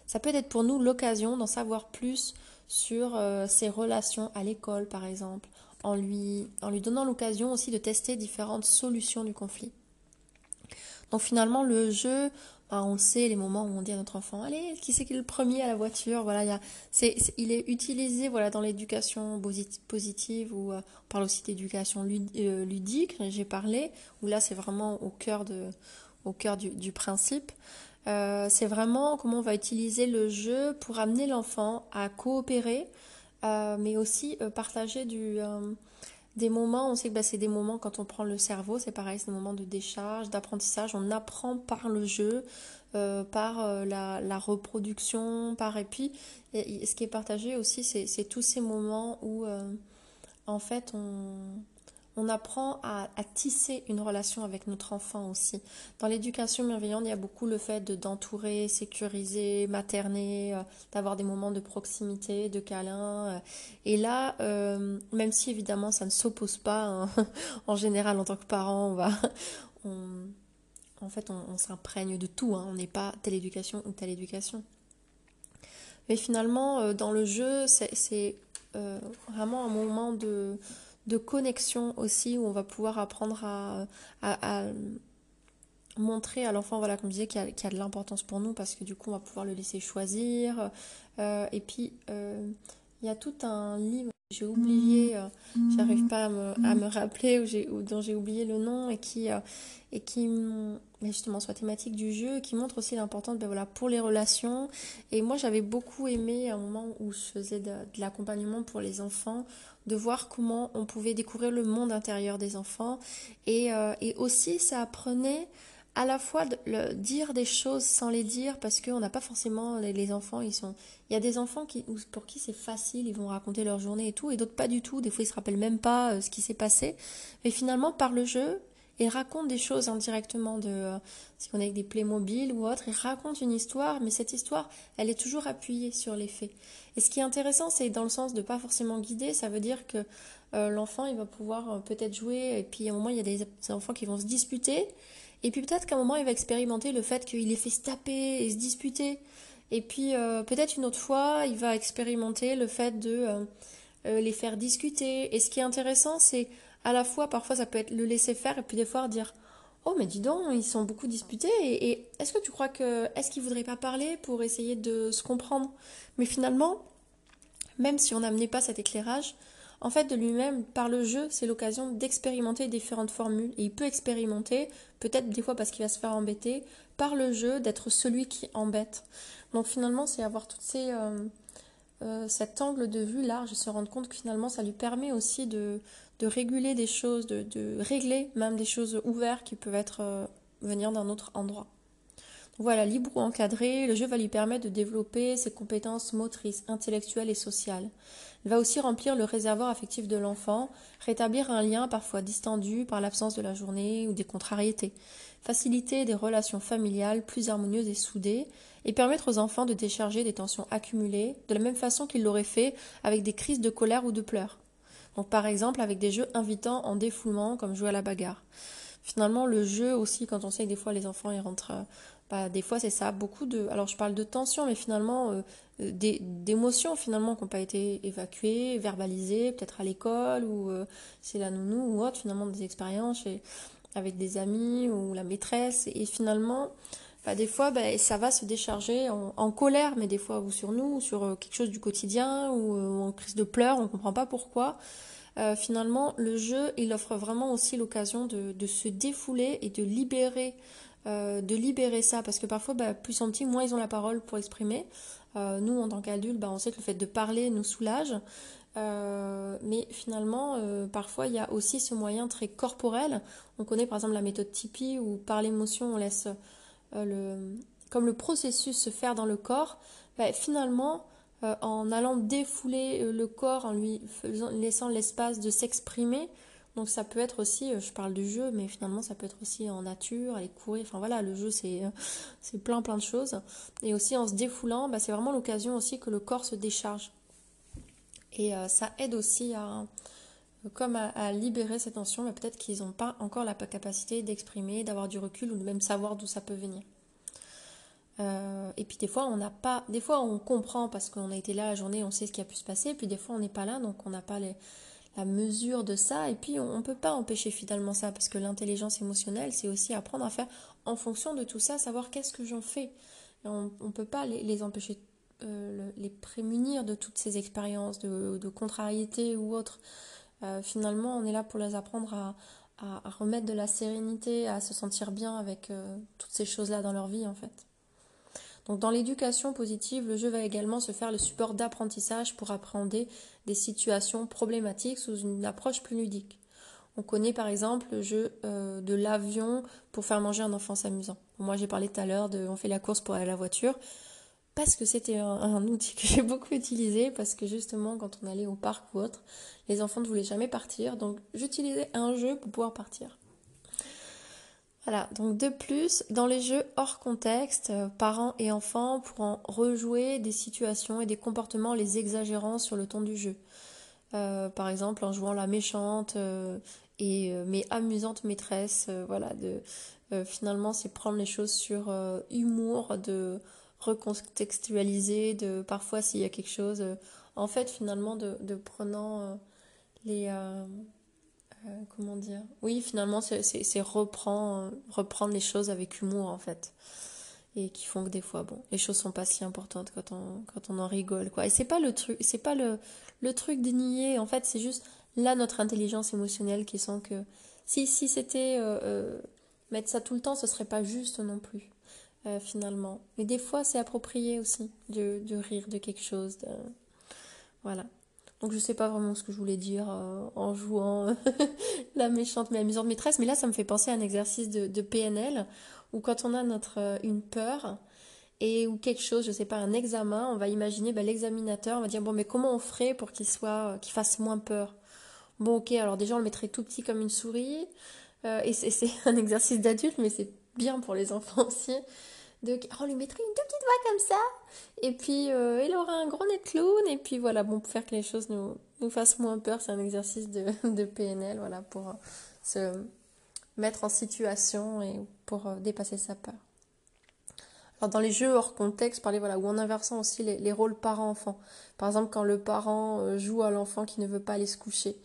Ça peut être pour nous l'occasion d'en savoir plus sur euh, ses relations à l'école, par exemple, en lui, en lui donnant l'occasion aussi de tester différentes solutions du conflit. Donc finalement, le jeu, bah, on sait les moments où on dit à notre enfant, allez, qui c'est qui est le premier à la voiture Voilà, il est utilisé voilà dans l'éducation positive ou euh, on parle aussi d'éducation euh, ludique. J'ai parlé où là c'est vraiment au cœur de, au cœur du, principe. Euh, c'est vraiment comment on va utiliser le jeu pour amener l'enfant à coopérer, mais aussi partager du des moments, on sait que bah, c'est des moments quand on prend le cerveau, c'est pareil, c'est des moments de décharge, d'apprentissage, on apprend par le jeu, euh, par euh, la, reproduction, par et puis ce qui est partagé aussi, c'est tous ces moments où euh, en fait on, on apprend à, tisser une relation avec notre enfant aussi. Dans l'éducation bienveillante, il y a beaucoup le fait de d'entourer, sécuriser, materner, euh, d'avoir des moments de proximité, de câlin. Euh. et là, euh, même si évidemment ça ne s'oppose pas, hein, en général en tant que parent, on va, en fait, on, s'imprègne de tout. Hein. on n'est pas telle éducation ou telle éducation. Mais finalement, dans le jeu, c'est vraiment un moment de de connexion aussi, où on va pouvoir apprendre à, montrer à l'enfant, voilà, comme je disais, qu'il y, a de l'importance pour nous, parce que du coup, on va pouvoir le laisser choisir. Euh, et puis, euh, il y a tout un livre j'ai oublié, euh, j'arrive pas à me, rappeler, ou, dont j'ai oublié le nom, et qui, et qui justement soit thématique du jeu, qui montre aussi l'importance ben voilà, pour les relations. Et moi, j'avais beaucoup aimé à un moment où je faisais de l'accompagnement pour les enfants, de voir comment on pouvait découvrir le monde intérieur des enfants. Et, euh, et aussi, ça apprenait à la fois dire des choses sans les dire parce qu'on n'a pas forcément les, enfants ils sont il y a des enfants qui pour qui c'est facile ils vont raconter leur journée et tout et d'autres pas du tout. Des fois ils se rappellent même pas euh, ce qui s'est passé. Mais finalement par le jeu ils racontent des choses indirectement de euh, si on est avec des Playmobil ou autre ils racontent une histoire mais cette histoire elle est toujours appuyée sur les faits. Et ce qui est intéressant c'est dans le sens de pas forcément guider ça veut dire que euh, l'enfant il va pouvoir peut-être jouer et puis un moment il y a des enfants qui vont se disputer et puis peut-être qu'à un moment, il va expérimenter le fait qu'il les fait se taper et se disputer. Et puis euh, peut-être une autre fois, il va expérimenter le fait de euh, euh, les faire discuter. Et ce qui est intéressant, c'est à la fois, parfois, ça peut être le laisser faire et puis des fois dire Oh, mais dis donc, ils sont beaucoup disputés. Et, et est-ce que tu crois que. Est-ce qu'ils voudraient pas parler pour essayer de se comprendre? Mais finalement, même si on n'amenait pas cet éclairage, en fait, de lui-même, par le jeu, c'est l'occasion d'expérimenter différentes formules. Et il peut expérimenter, peut-être des fois parce qu'il va se faire embêter, par le jeu, d'être celui qui embête. Donc finalement, c'est avoir tout ces, euh, euh, cet angle de vue large et se rendre compte que finalement, ça lui permet aussi de, réguler des choses, de, de, régler même des choses ouvertes qui peuvent être euh, venir d'un autre endroit. Voilà, libre ou encadré, le jeu va lui permettre de développer ses compétences motrices, intellectuelles et sociales. Il va aussi remplir le réservoir affectif de l'enfant, rétablir un lien parfois distendu par l'absence de la journée ou des contrariétés, faciliter des relations familiales plus harmonieuses et soudées, et permettre aux enfants de décharger des tensions accumulées de la même façon qu'ils l'auraient fait avec des crises de colère ou de pleurs. Donc par exemple avec des jeux invitants en défoulement comme jouer à la bagarre. Finalement le jeu aussi quand on sait que des fois les enfants ils rentrent bah, des fois c'est ça, beaucoup de... Alors je parle de tension, mais finalement euh, euh, d'émotions finalement qui n'ont pas été évacuées, verbalisées, peut-être à l'école ou euh, c'est la nounou ou autre, finalement des expériences avec des amis ou la maîtresse. Et finalement, bah, des fois bah, ça va se décharger en, colère, mais des fois ou sur nous, ou sur quelque chose du quotidien ou, en crise de pleurs, on ne comprend pas pourquoi. finalement, le jeu, il offre vraiment aussi l'occasion de, de, se défouler et de libérer euh, de libérer ça, parce que parfois, bah, plus sont petits, moins ils ont la parole pour exprimer. Euh, nous, en tant qu'adultes, bah, on sait que le fait de parler nous soulage. Euh, mais finalement, parfois, il y a aussi ce moyen très corporel. On connaît par exemple la méthode Tipeee où par l'émotion, on laisse le, comme le processus se faire dans le corps. Bah, finalement, en allant défouler le corps, en lui laissant l'espace de s'exprimer, donc ça peut être aussi, euh, je parle du jeu, mais finalement ça peut être aussi en nature, aller courir, enfin voilà, le jeu c'est, euh, c'est plein plein de choses. Et aussi en se défoulant, bah, c'est vraiment l'occasion aussi que le corps se décharge. Et euh, ça aide aussi à, comme à, libérer ces tensions, mais peut-être qu'ils n'ont pas encore la capacité d'exprimer, d'avoir du recul ou de même savoir d'où ça peut venir. et puis des fois on n'a pas, des fois on comprend parce qu'on a été là la journée, on sait ce qui a pu se passer, puis des fois on n'est pas là, donc on n'a pas les, la mesure de ça. Et puis, on ne peut pas empêcher finalement ça, parce que l'intelligence émotionnelle, c'est aussi apprendre à faire en fonction de tout ça, savoir qu'est-ce que j'en fais. on ne peut pas les, empêcher, euh, les prémunir de toutes ces expériences de, de contrariété ou autres. Euh, finalement, on est là pour les apprendre à, remettre de la sérénité, à se sentir bien avec euh, toutes ces choses-là dans leur vie, en fait. Donc dans l'éducation positive, le jeu va également se faire le support d'apprentissage pour appréhender des situations problématiques sous une approche plus ludique. On connaît par exemple le jeu euh, de l'avion pour faire manger un enfant s'amusant. Moi j'ai parlé tout à l'heure de on fait la course pour aller à la voiture parce que c'était un, outil que j'ai beaucoup utilisé parce que justement quand on allait au parc ou autre, les enfants ne voulaient jamais partir donc j'utilisais un jeu pour pouvoir partir. Voilà, donc de plus, dans les jeux hors contexte, euh, parents et enfants pourront rejouer des situations et des comportements les exagérant sur le ton du jeu. Euh, par exemple, en jouant la méchante euh, et mais amusante maîtresse, voilà, de finalement c'est prendre les choses sur humour, de recontextualiser, de parfois s'il y a quelque chose, en fait finalement de, de prenant les euh, comment dire? Oui, finalement, c'est reprendre, reprendre les choses avec humour, en fait. Et qui font que des fois, bon, les choses sont pas si importantes quand on, quand on en rigole, quoi. Et c'est pas le truc, c'est pas le, le truc de nier, en fait, c'est juste là notre intelligence émotionnelle qui sent que si, si c'était euh, euh, mettre ça tout le temps, ce serait pas juste non plus, finalement. Mais des fois, c'est approprié aussi de, de rire de quelque chose. De... Voilà. Donc je sais pas vraiment ce que je voulais dire euh, en jouant la méchante mais amusante maîtresse, mais là ça me fait penser à un exercice de, PNL ou quand on a notre, une peur, et ou quelque chose, je sais pas, un examen, on va imaginer ben, l'examinateur, on va dire bon mais comment on ferait pour qu'il soit, qu'il fasse moins peur? Bon ok, alors déjà on le mettrait tout petit comme une souris, euh, et c'est un exercice d'adulte, mais c'est bien pour les enfants aussi. De, on lui mettrait une petite voix comme ça, et puis euh, il aura un gros nez clown, et puis voilà, bon, pour faire que les choses nous, nous fassent moins peur, c'est un exercice de, de, PNL, voilà, pour euh, se mettre en situation et pour dépasser sa peur. Alors dans les jeux hors contexte, parler voilà, ou en inversant aussi les, les rôles parents-enfants. Par exemple, quand le parent euh, joue à l'enfant qui ne veut pas aller se coucher.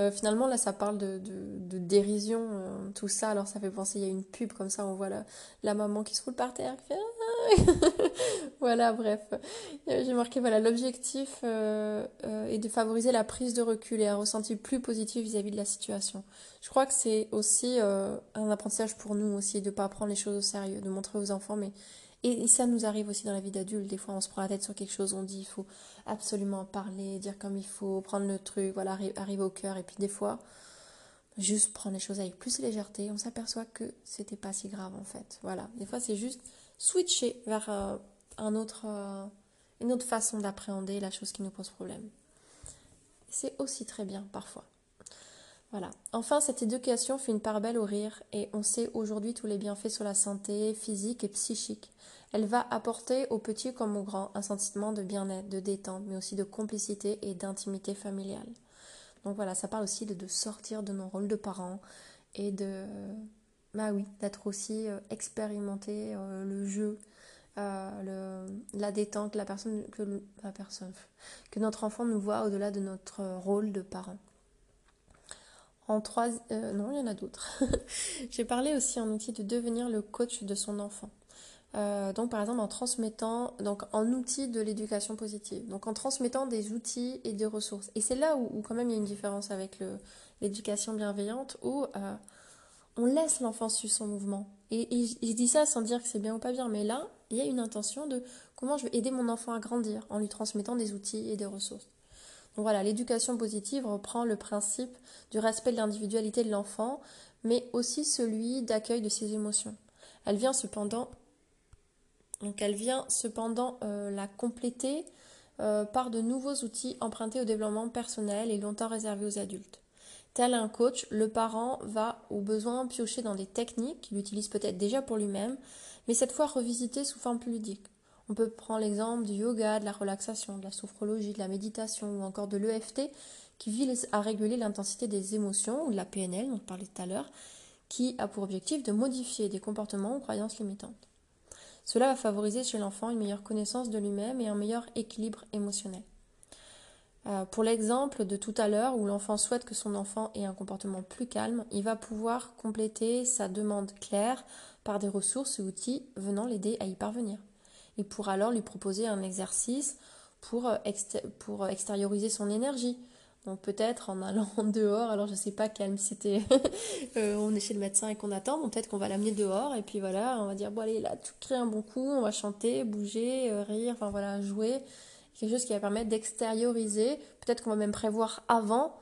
Euh, finalement, là, ça parle de, de, dérision, euh, tout ça. Alors, ça fait penser, il y a une pub comme ça, on voit la, la maman qui se roule par terre, Voilà, bref. J'ai marqué, voilà, l'objectif est de favoriser la prise de recul et un ressenti plus positif vis-à-vis de la situation. Je crois que c'est aussi un apprentissage pour nous aussi, de ne pas prendre les choses au sérieux, de montrer aux enfants, mais et, ça nous arrive aussi dans la vie d'adulte. Des fois, on se prend la tête sur quelque chose, on dit il faut absolument parler, dire comme il faut, prendre le truc, voilà, arriver au cœur. Et puis des fois, juste prendre les choses avec plus de légèreté, on s'aperçoit que c'était pas si grave en fait. Voilà. Des fois, c'est juste switcher vers euh, un euh, une autre façon d'appréhender la chose qui nous pose problème. C'est aussi très bien parfois. Voilà. Enfin, cette éducation fait une part belle au rire et on sait aujourd'hui tous les bienfaits sur la santé physique et psychique. Elle va apporter aux petits comme aux grands un sentiment de bien-être, de détente, mais aussi de complicité et d'intimité familiale. Donc voilà, ça parle aussi de, sortir de nos rôles de parents et de, bah oui, d'être aussi euh, expérimenter euh, le jeu, euh, la détente, que la personne que notre enfant nous voit au-delà de notre rôle de parent. En trois, euh, non, il y en a d'autres. J'ai parlé aussi en outil de devenir le coach de son enfant. Euh, donc par exemple en transmettant, donc en outil de l'éducation positive, donc en transmettant des outils et des ressources. Et c'est là où, quand même il y a une différence avec l'éducation bienveillante où euh, on laisse l'enfant suivre son mouvement. Et, et, je dis ça sans dire que c'est bien ou pas bien, mais là il y a une intention de comment je vais aider mon enfant à grandir en lui transmettant des outils et des ressources voilà, l'éducation positive reprend le principe du respect de l'individualité de l'enfant, mais aussi celui d'accueil de ses émotions. Elle vient cependant, euh, la compléter euh, par de nouveaux outils empruntés au développement personnel et longtemps réservés aux adultes. Tel un coach, le parent va au besoin piocher dans des techniques qu'il utilise peut-être déjà pour lui-même, mais cette fois revisitées sous forme plus ludique. On peut prendre l'exemple du yoga, de la relaxation, de la sophrologie, de la méditation ou encore de l'EFT qui vise à réguler l'intensité des émotions ou de la PNL dont on parlait tout à l'heure qui a pour objectif de modifier des comportements ou croyances limitantes. Cela va favoriser chez l'enfant une meilleure connaissance de lui-même et un meilleur équilibre émotionnel. Euh, pour l'exemple de tout à l'heure où l'enfant souhaite que son enfant ait un comportement plus calme, il va pouvoir compléter sa demande claire par des ressources et outils venant l'aider à y parvenir et pour alors lui proposer un exercice pour, euh, pour extérioriser son énergie. Donc peut-être en allant dehors, alors je sais pas quelle c'était, euh, on est chez le médecin et qu'on attend, peut-être qu'on va l'amener dehors et puis voilà, on va dire bon allez là, tu crées un bon coup, on va chanter, bouger, euh, rire, enfin voilà, jouer, quelque chose qui va permettre d'extérioriser, peut-être qu'on va même prévoir avant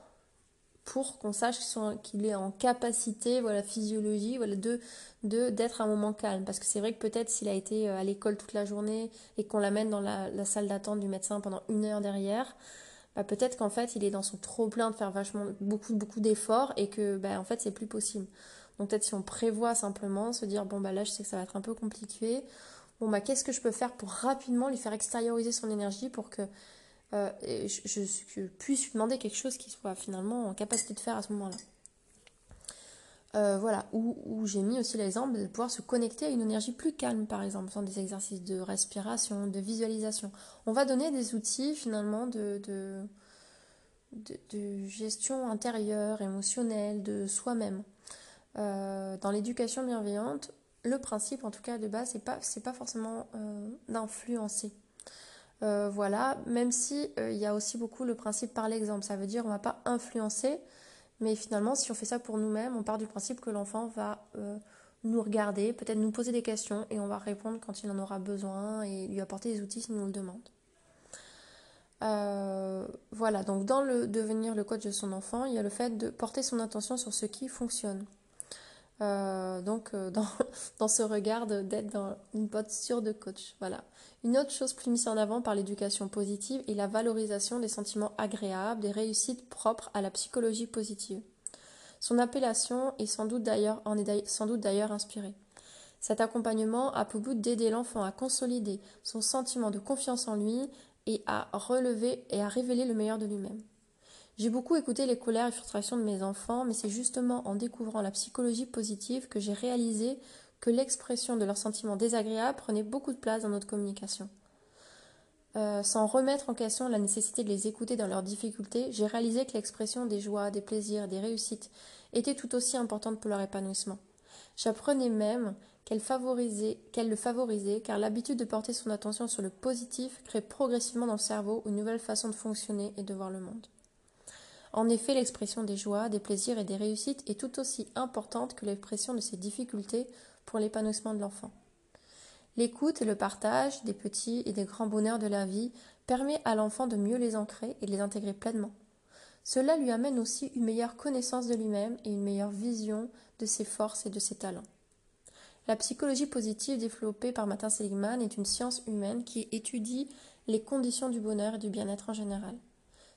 pour qu'on sache qu'il est en capacité, voilà, physiologie, voilà, de d'être un moment calme. Parce que c'est vrai que peut-être s'il a été euh, à l'école toute la journée et qu'on l'amène dans la, salle d'attente du médecin pendant une heure derrière, bah peut-être qu'en fait il est dans son trop plein de faire vachement beaucoup beaucoup d'efforts et que bah en fait c'est plus possible. Donc peut-être si on prévoit simplement se dire bon bah là je sais que ça va être un peu compliqué. Bon bah qu'est-ce que je peux faire pour rapidement lui faire extérioriser son énergie pour que euh, je, puisse lui demander quelque chose qu'il soit finalement en capacité de faire à ce moment-là. Euh, voilà, où, j'ai mis aussi l'exemple de pouvoir se connecter à une énergie plus calme, par exemple, dans des exercices de respiration, de visualisation. On va donner des outils finalement de, de, gestion intérieure, émotionnelle, de soi-même. Euh, dans l'éducation bienveillante, le principe, en tout cas de base, c'est pas, pas forcément d'influencer. Euh, voilà, même si euh, il y a aussi beaucoup le principe par l'exemple. Ça veut dire on va pas influencer, mais finalement, si on fait ça pour nous-mêmes, on part du principe que l'enfant va euh, nous regarder, peut-être nous poser des questions et on va répondre quand il en aura besoin et lui apporter des outils s'il nous le demande. voilà, donc dans le devenir le coach de son enfant, il y a le fait de porter son attention sur ce qui fonctionne. Euh, donc euh, dans, ce regard d'être dans une posture de coach. Voilà. Une autre chose plus mise en avant par l'éducation positive est la valorisation des sentiments agréables, des réussites propres à la psychologie positive. Son appellation en est sans doute d'ailleurs inspirée. Cet accompagnement a pour but d'aider l'enfant à consolider son sentiment de confiance en lui et à relever et à révéler le meilleur de lui-même. J'ai beaucoup écouté les colères et frustrations de mes enfants, mais c'est justement en découvrant la psychologie positive que j'ai réalisé que l'expression de leurs sentiments désagréables prenait beaucoup de place dans notre communication. Euh, sans remettre en question la nécessité de les écouter dans leurs difficultés, j'ai réalisé que l'expression des joies, des plaisirs, des réussites était tout aussi importante pour leur épanouissement. J'apprenais même qu'elle qu'elle le favorisait, car l'habitude de porter son attention sur le positif crée progressivement dans le cerveau une nouvelle façon de fonctionner et de voir le monde. En effet, l'expression des joies, des plaisirs et des réussites est tout aussi importante que l'expression de ses difficultés pour l'épanouissement de l'enfant. L'écoute et le partage des petits et des grands bonheurs de la vie permet à l'enfant de mieux les ancrer et de les intégrer pleinement. Cela lui amène aussi une meilleure connaissance de lui-même et une meilleure vision de ses forces et de ses talents. La psychologie positive développée par Martin Seligman est une science humaine qui étudie les conditions du bonheur et du bien-être en général.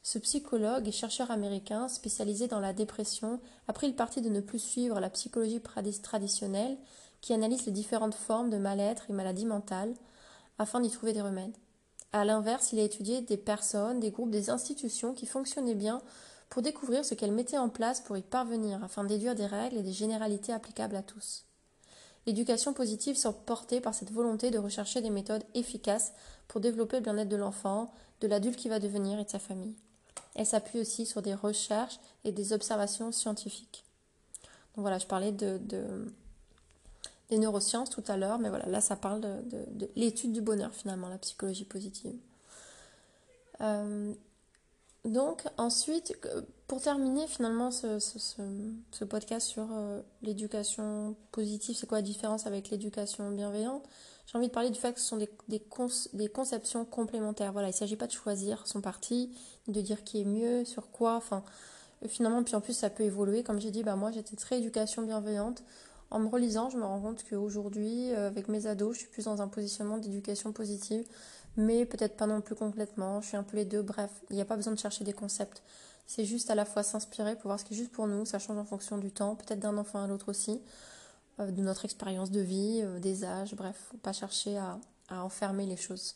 Ce psychologue et chercheur américain spécialisé dans la dépression a pris le parti de ne plus suivre la psychologie traditionnelle qui analyse les différentes formes de mal-être et maladies mentales afin d'y trouver des remèdes. A l'inverse, il a étudié des personnes, des groupes, des institutions qui fonctionnaient bien pour découvrir ce qu'elles mettaient en place pour y parvenir afin de déduire des règles et des généralités applicables à tous. L'éducation positive sort portée par cette volonté de rechercher des méthodes efficaces pour développer le bien-être de l'enfant, de l'adulte qui va devenir et de sa famille. Elle s'appuie aussi sur des recherches et des observations scientifiques. Donc voilà, je parlais de, des neurosciences tout à l'heure, mais voilà, là ça parle de, l'étude du bonheur finalement, la psychologie positive. Euh, donc ensuite, pour terminer finalement ce, podcast sur euh, l'éducation positive, c'est quoi la différence avec l'éducation bienveillante? J'ai envie de parler du fait que ce sont des, conceptions complémentaires. Voilà, il ne s'agit pas de choisir son parti, de dire qui est mieux, sur quoi. Enfin, euh, finalement, puis en plus, ça peut évoluer. Comme j'ai dit, bah, moi, j'étais très éducation bienveillante. En me relisant, je me rends compte qu'aujourd'hui, euh, avec mes ados, je suis plus dans un positionnement d'éducation positive, mais peut-être pas non plus complètement. Je suis un peu les deux. Bref, il n'y a pas besoin de chercher des concepts. C'est juste à la fois s'inspirer pour voir ce qui est juste pour nous. Ça change en fonction du temps, peut-être d'un enfant à l'autre aussi. Euh, de notre expérience de vie, euh, des âges, bref, faut pas chercher à, enfermer les choses.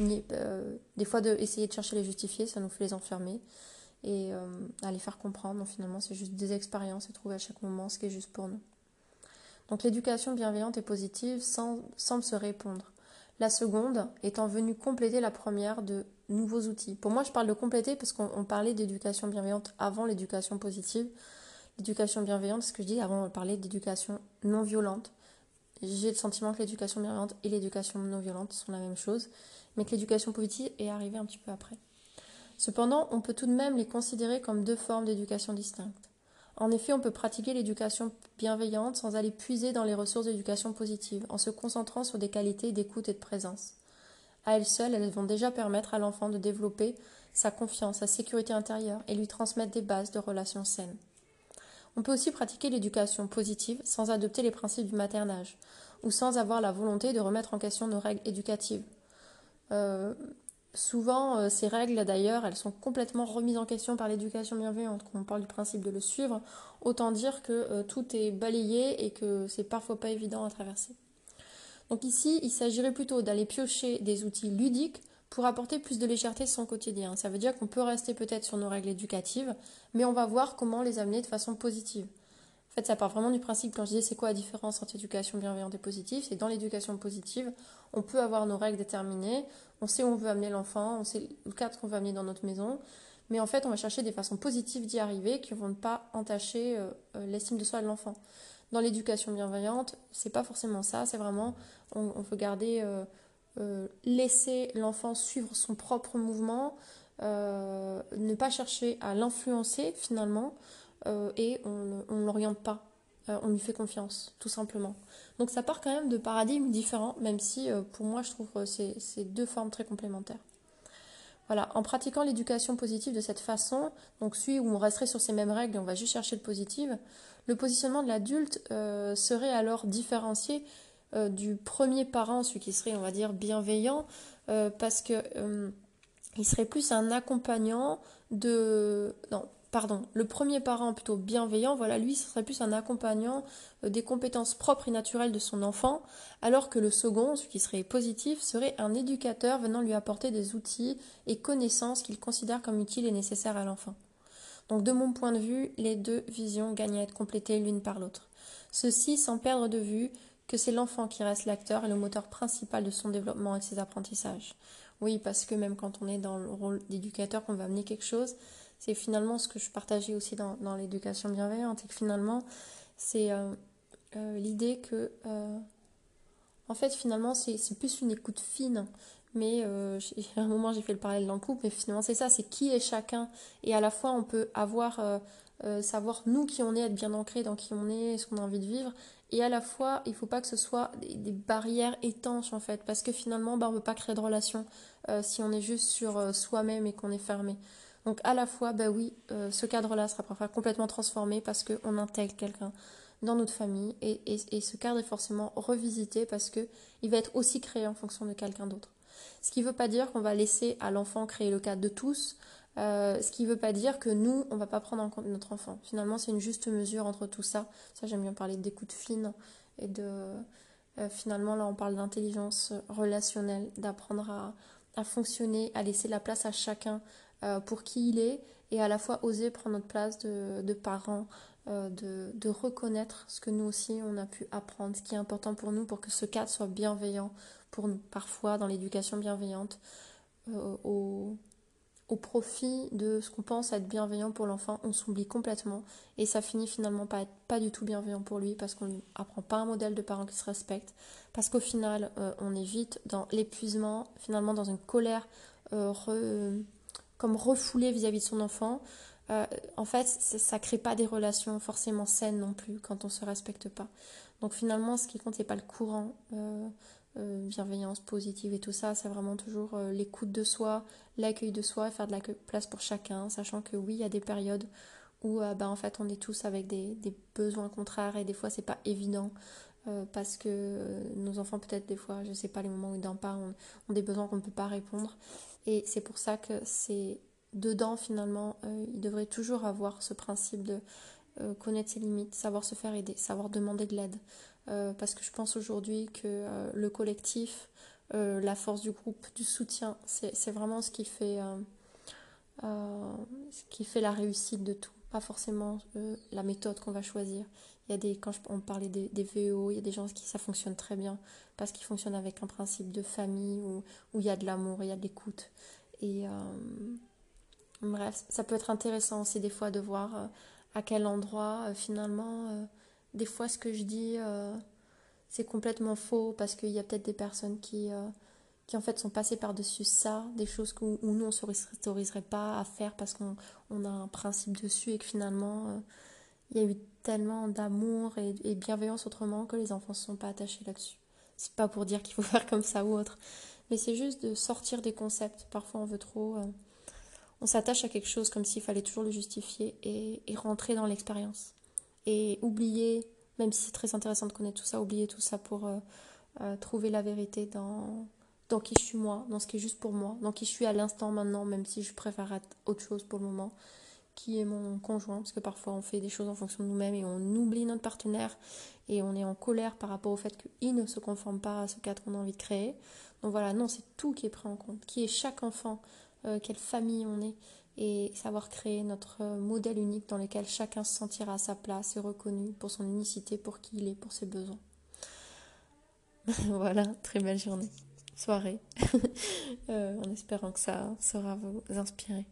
Euh, des fois, de, essayer de chercher les justifier, ça nous fait les enfermer et à les faire comprendre. finalement, c'est juste des expériences et trouver à chaque moment ce qui est juste pour nous. Donc l'éducation bienveillante et positive semble se répondre. La seconde étant venue compléter la première de nouveaux outils. Pour moi, je parle de compléter parce qu'on parlait d'éducation bienveillante avant l'éducation positive. L'éducation bienveillante, ce que je dis avant, on parlait d'éducation non violente. J'ai le sentiment que l'éducation bienveillante et l'éducation non violente sont la même chose, mais que l'éducation positive est arrivée un petit peu après. Cependant, on peut tout de même les considérer comme deux formes d'éducation distinctes. En effet, on peut pratiquer l'éducation bienveillante sans aller puiser dans les ressources d'éducation positive, en se concentrant sur des qualités d'écoute et de présence. À elles seules, elles vont déjà permettre à l'enfant de développer sa confiance, sa sécurité intérieure et lui transmettre des bases de relations saines. On peut aussi pratiquer l'éducation positive sans adopter les principes du maternage ou sans avoir la volonté de remettre en question nos règles éducatives. Euh, souvent, euh, ces règles, d'ailleurs, elles sont complètement remises en question par l'éducation bienveillante. Quand on parle du principe de le suivre, autant dire que euh, tout est balayé et que c'est parfois pas évident à traverser. Donc ici, il s'agirait plutôt d'aller piocher des outils ludiques pour apporter plus de légèreté à son quotidien. Ça veut dire qu'on peut rester peut-être sur nos règles éducatives, mais on va voir comment les amener de façon positive. En fait, ça part vraiment du principe, quand je dis c'est quoi la différence entre éducation bienveillante et positive, c'est dans l'éducation positive, on peut avoir nos règles déterminées, on sait où on veut amener l'enfant, on sait le cadre qu'on veut amener dans notre maison, mais en fait, on va chercher des façons positives d'y arriver qui ne vont pas entacher euh, euh, l'estime de soi de l'enfant. Dans l'éducation bienveillante, c'est pas forcément ça, c'est vraiment, on, veut garder euh, euh, laisser l'enfant suivre son propre mouvement, euh, ne pas chercher à l'influencer finalement, euh, et on ne l'oriente pas, on lui fait confiance, tout simplement. Donc ça part quand même de paradigmes différents, même si pour moi je trouve c'est deux formes très complémentaires. voilà, en pratiquant l'éducation positive de cette façon, donc celui où on resterait sur ces mêmes règles et on va juste chercher le positif, le positionnement de l'adulte serait alors différencié euh, du premier parent, celui qui serait, on va dire, bienveillant, euh, parce que il serait plus un accompagnant de... Non, pardon, le premier parent plutôt bienveillant, voilà, lui, ce serait plus un accompagnant euh, des compétences propres et naturelles de son enfant, alors que le second, ce qui serait positif, serait un éducateur venant lui apporter des outils et connaissances qu'il considère comme utiles et nécessaires à l'enfant. Donc de mon point de vue, les deux visions gagnent à être complétées l'une par l'autre. Ceci sans perdre de vue que c'est l'enfant qui reste l'acteur et le moteur principal de son développement et de ses apprentissages. Oui, parce que même quand on est dans le rôle d'éducateur, qu'on va amener quelque chose, c'est finalement ce que je partageais aussi dans, l'éducation bienveillante, et que finalement, c'est euh, euh, l'idée que, euh, en fait, finalement, c'est plus une écoute fine. Mais à un moment, j'ai fait le parallèle dans le couple, mais finalement, c'est ça, c'est qui est chacun. Et à la fois, on peut avoir, savoir nous qui on est, être bien ancré dans qui on est, ce qu'on a envie de vivre. Et à la fois, il ne faut pas que ce soit des, barrières étanches, en fait, parce que finalement, bah, on ne peut pas créer de relation si on est juste sur soi-même et qu'on est fermé. Donc à la fois, bah oui, euh, ce cadre-là sera parfois complètement transformé parce qu'on intègre quelqu'un dans notre famille et, et, ce cadre est forcément revisité parce qu'il va être aussi créé en fonction de quelqu'un d'autre. Ce qui ne veut pas dire qu'on va laisser à l'enfant créer le cadre de tous, euh, ce qui ne veut pas dire que nous, on ne va pas prendre en compte notre enfant. Finalement, c'est une juste mesure entre tout ça. Ça, j'aime bien parler d'écoute fine et de... Euh, finalement, là, on parle d'intelligence relationnelle, d'apprendre à, fonctionner, à laisser la place à chacun euh, pour qui il est et à la fois oser prendre notre place de, parents, euh, de, reconnaître ce que nous aussi on a pu apprendre, ce qui est important pour nous pour que ce cadre soit bienveillant pour nous. Parfois dans l'éducation bienveillante, au, profit de ce qu'on pense être bienveillant pour l'enfant, on s'oublie complètement. Et ça finit finalement par être pas du tout bienveillant pour lui parce qu'on n'apprend pas un modèle de parents qui se respecte, parce qu'au final on est vite dans l'épuisement, finalement dans une colère comme refoulé vis-à-vis de son enfant, euh, en fait, ça crée pas des relations forcément saines non plus quand on se respecte pas. Donc finalement, ce qui compte, c'est pas le courant, euh, euh, bienveillance positive et tout ça, c'est vraiment toujours l'écoute de soi, l'accueil de soi, faire de la place pour chacun, sachant que oui, il y a des périodes où bah, en fait on est tous avec des, besoins contraires et des fois c'est pas évident. parce que nos enfants peut-être des fois, je sais pas, les moments où ils dorment pas, ont des besoins qu'on ne peut pas répondre. Et c'est pour ça que c'est dedans finalement, euh, il devrait toujours avoir ce principe de euh, connaître ses limites, savoir se faire aider, savoir demander de l'aide. Euh, parce que je pense aujourd'hui que le collectif, la force du groupe, du soutien, c'est vraiment ce qui fait ce qui fait la réussite de tout, pas forcément la méthode qu'on va choisir. Il y a des, quand on parlait des, des VEO, il y a des gens qui ça fonctionne très bien parce qu'ils fonctionnent avec un principe de famille où, où il y a de l'amour, il y a de l'écoute. Et euh, bref, ça peut être intéressant aussi des fois de voir euh, à quel endroit euh, finalement, des fois ce que je dis, c'est complètement faux parce qu'il y a peut-être des personnes qui, qui en fait sont passées par-dessus ça, des choses où, nous on ne s'autoriserait pas à faire parce qu'on on a un principe dessus et que finalement il y a eu tellement d'amour et, et, bienveillance autrement que les enfants ne sont pas attachés là-dessus. C'est pas pour dire qu'il faut faire comme ça ou autre, mais c'est juste de sortir des concepts. Parfois, on veut trop. Euh, on s'attache à quelque chose comme s'il fallait toujours le justifier et, rentrer dans l'expérience. Et oublier, même si c'est très intéressant de connaître tout ça, oublier tout ça pour euh, euh, trouver la vérité dans, dans qui je suis moi, dans ce qui est juste pour moi, dans qui je suis à l'instant maintenant, même si je préfère être autre chose pour le moment qui est mon conjoint, parce que parfois on fait des choses en fonction de nous-mêmes et on oublie notre partenaire et on est en colère par rapport au fait qu'il ne se conforme pas à ce cadre qu'on a envie de créer. Donc voilà, non, c'est tout qui est pris en compte, qui est chaque enfant, euh, quelle famille on est, et savoir créer notre modèle unique dans lequel chacun se sentira à sa place et reconnu pour son unicité, pour qui il est, pour ses besoins. voilà, très belle journée, soirée, euh, en espérant que ça saura vous inspirer.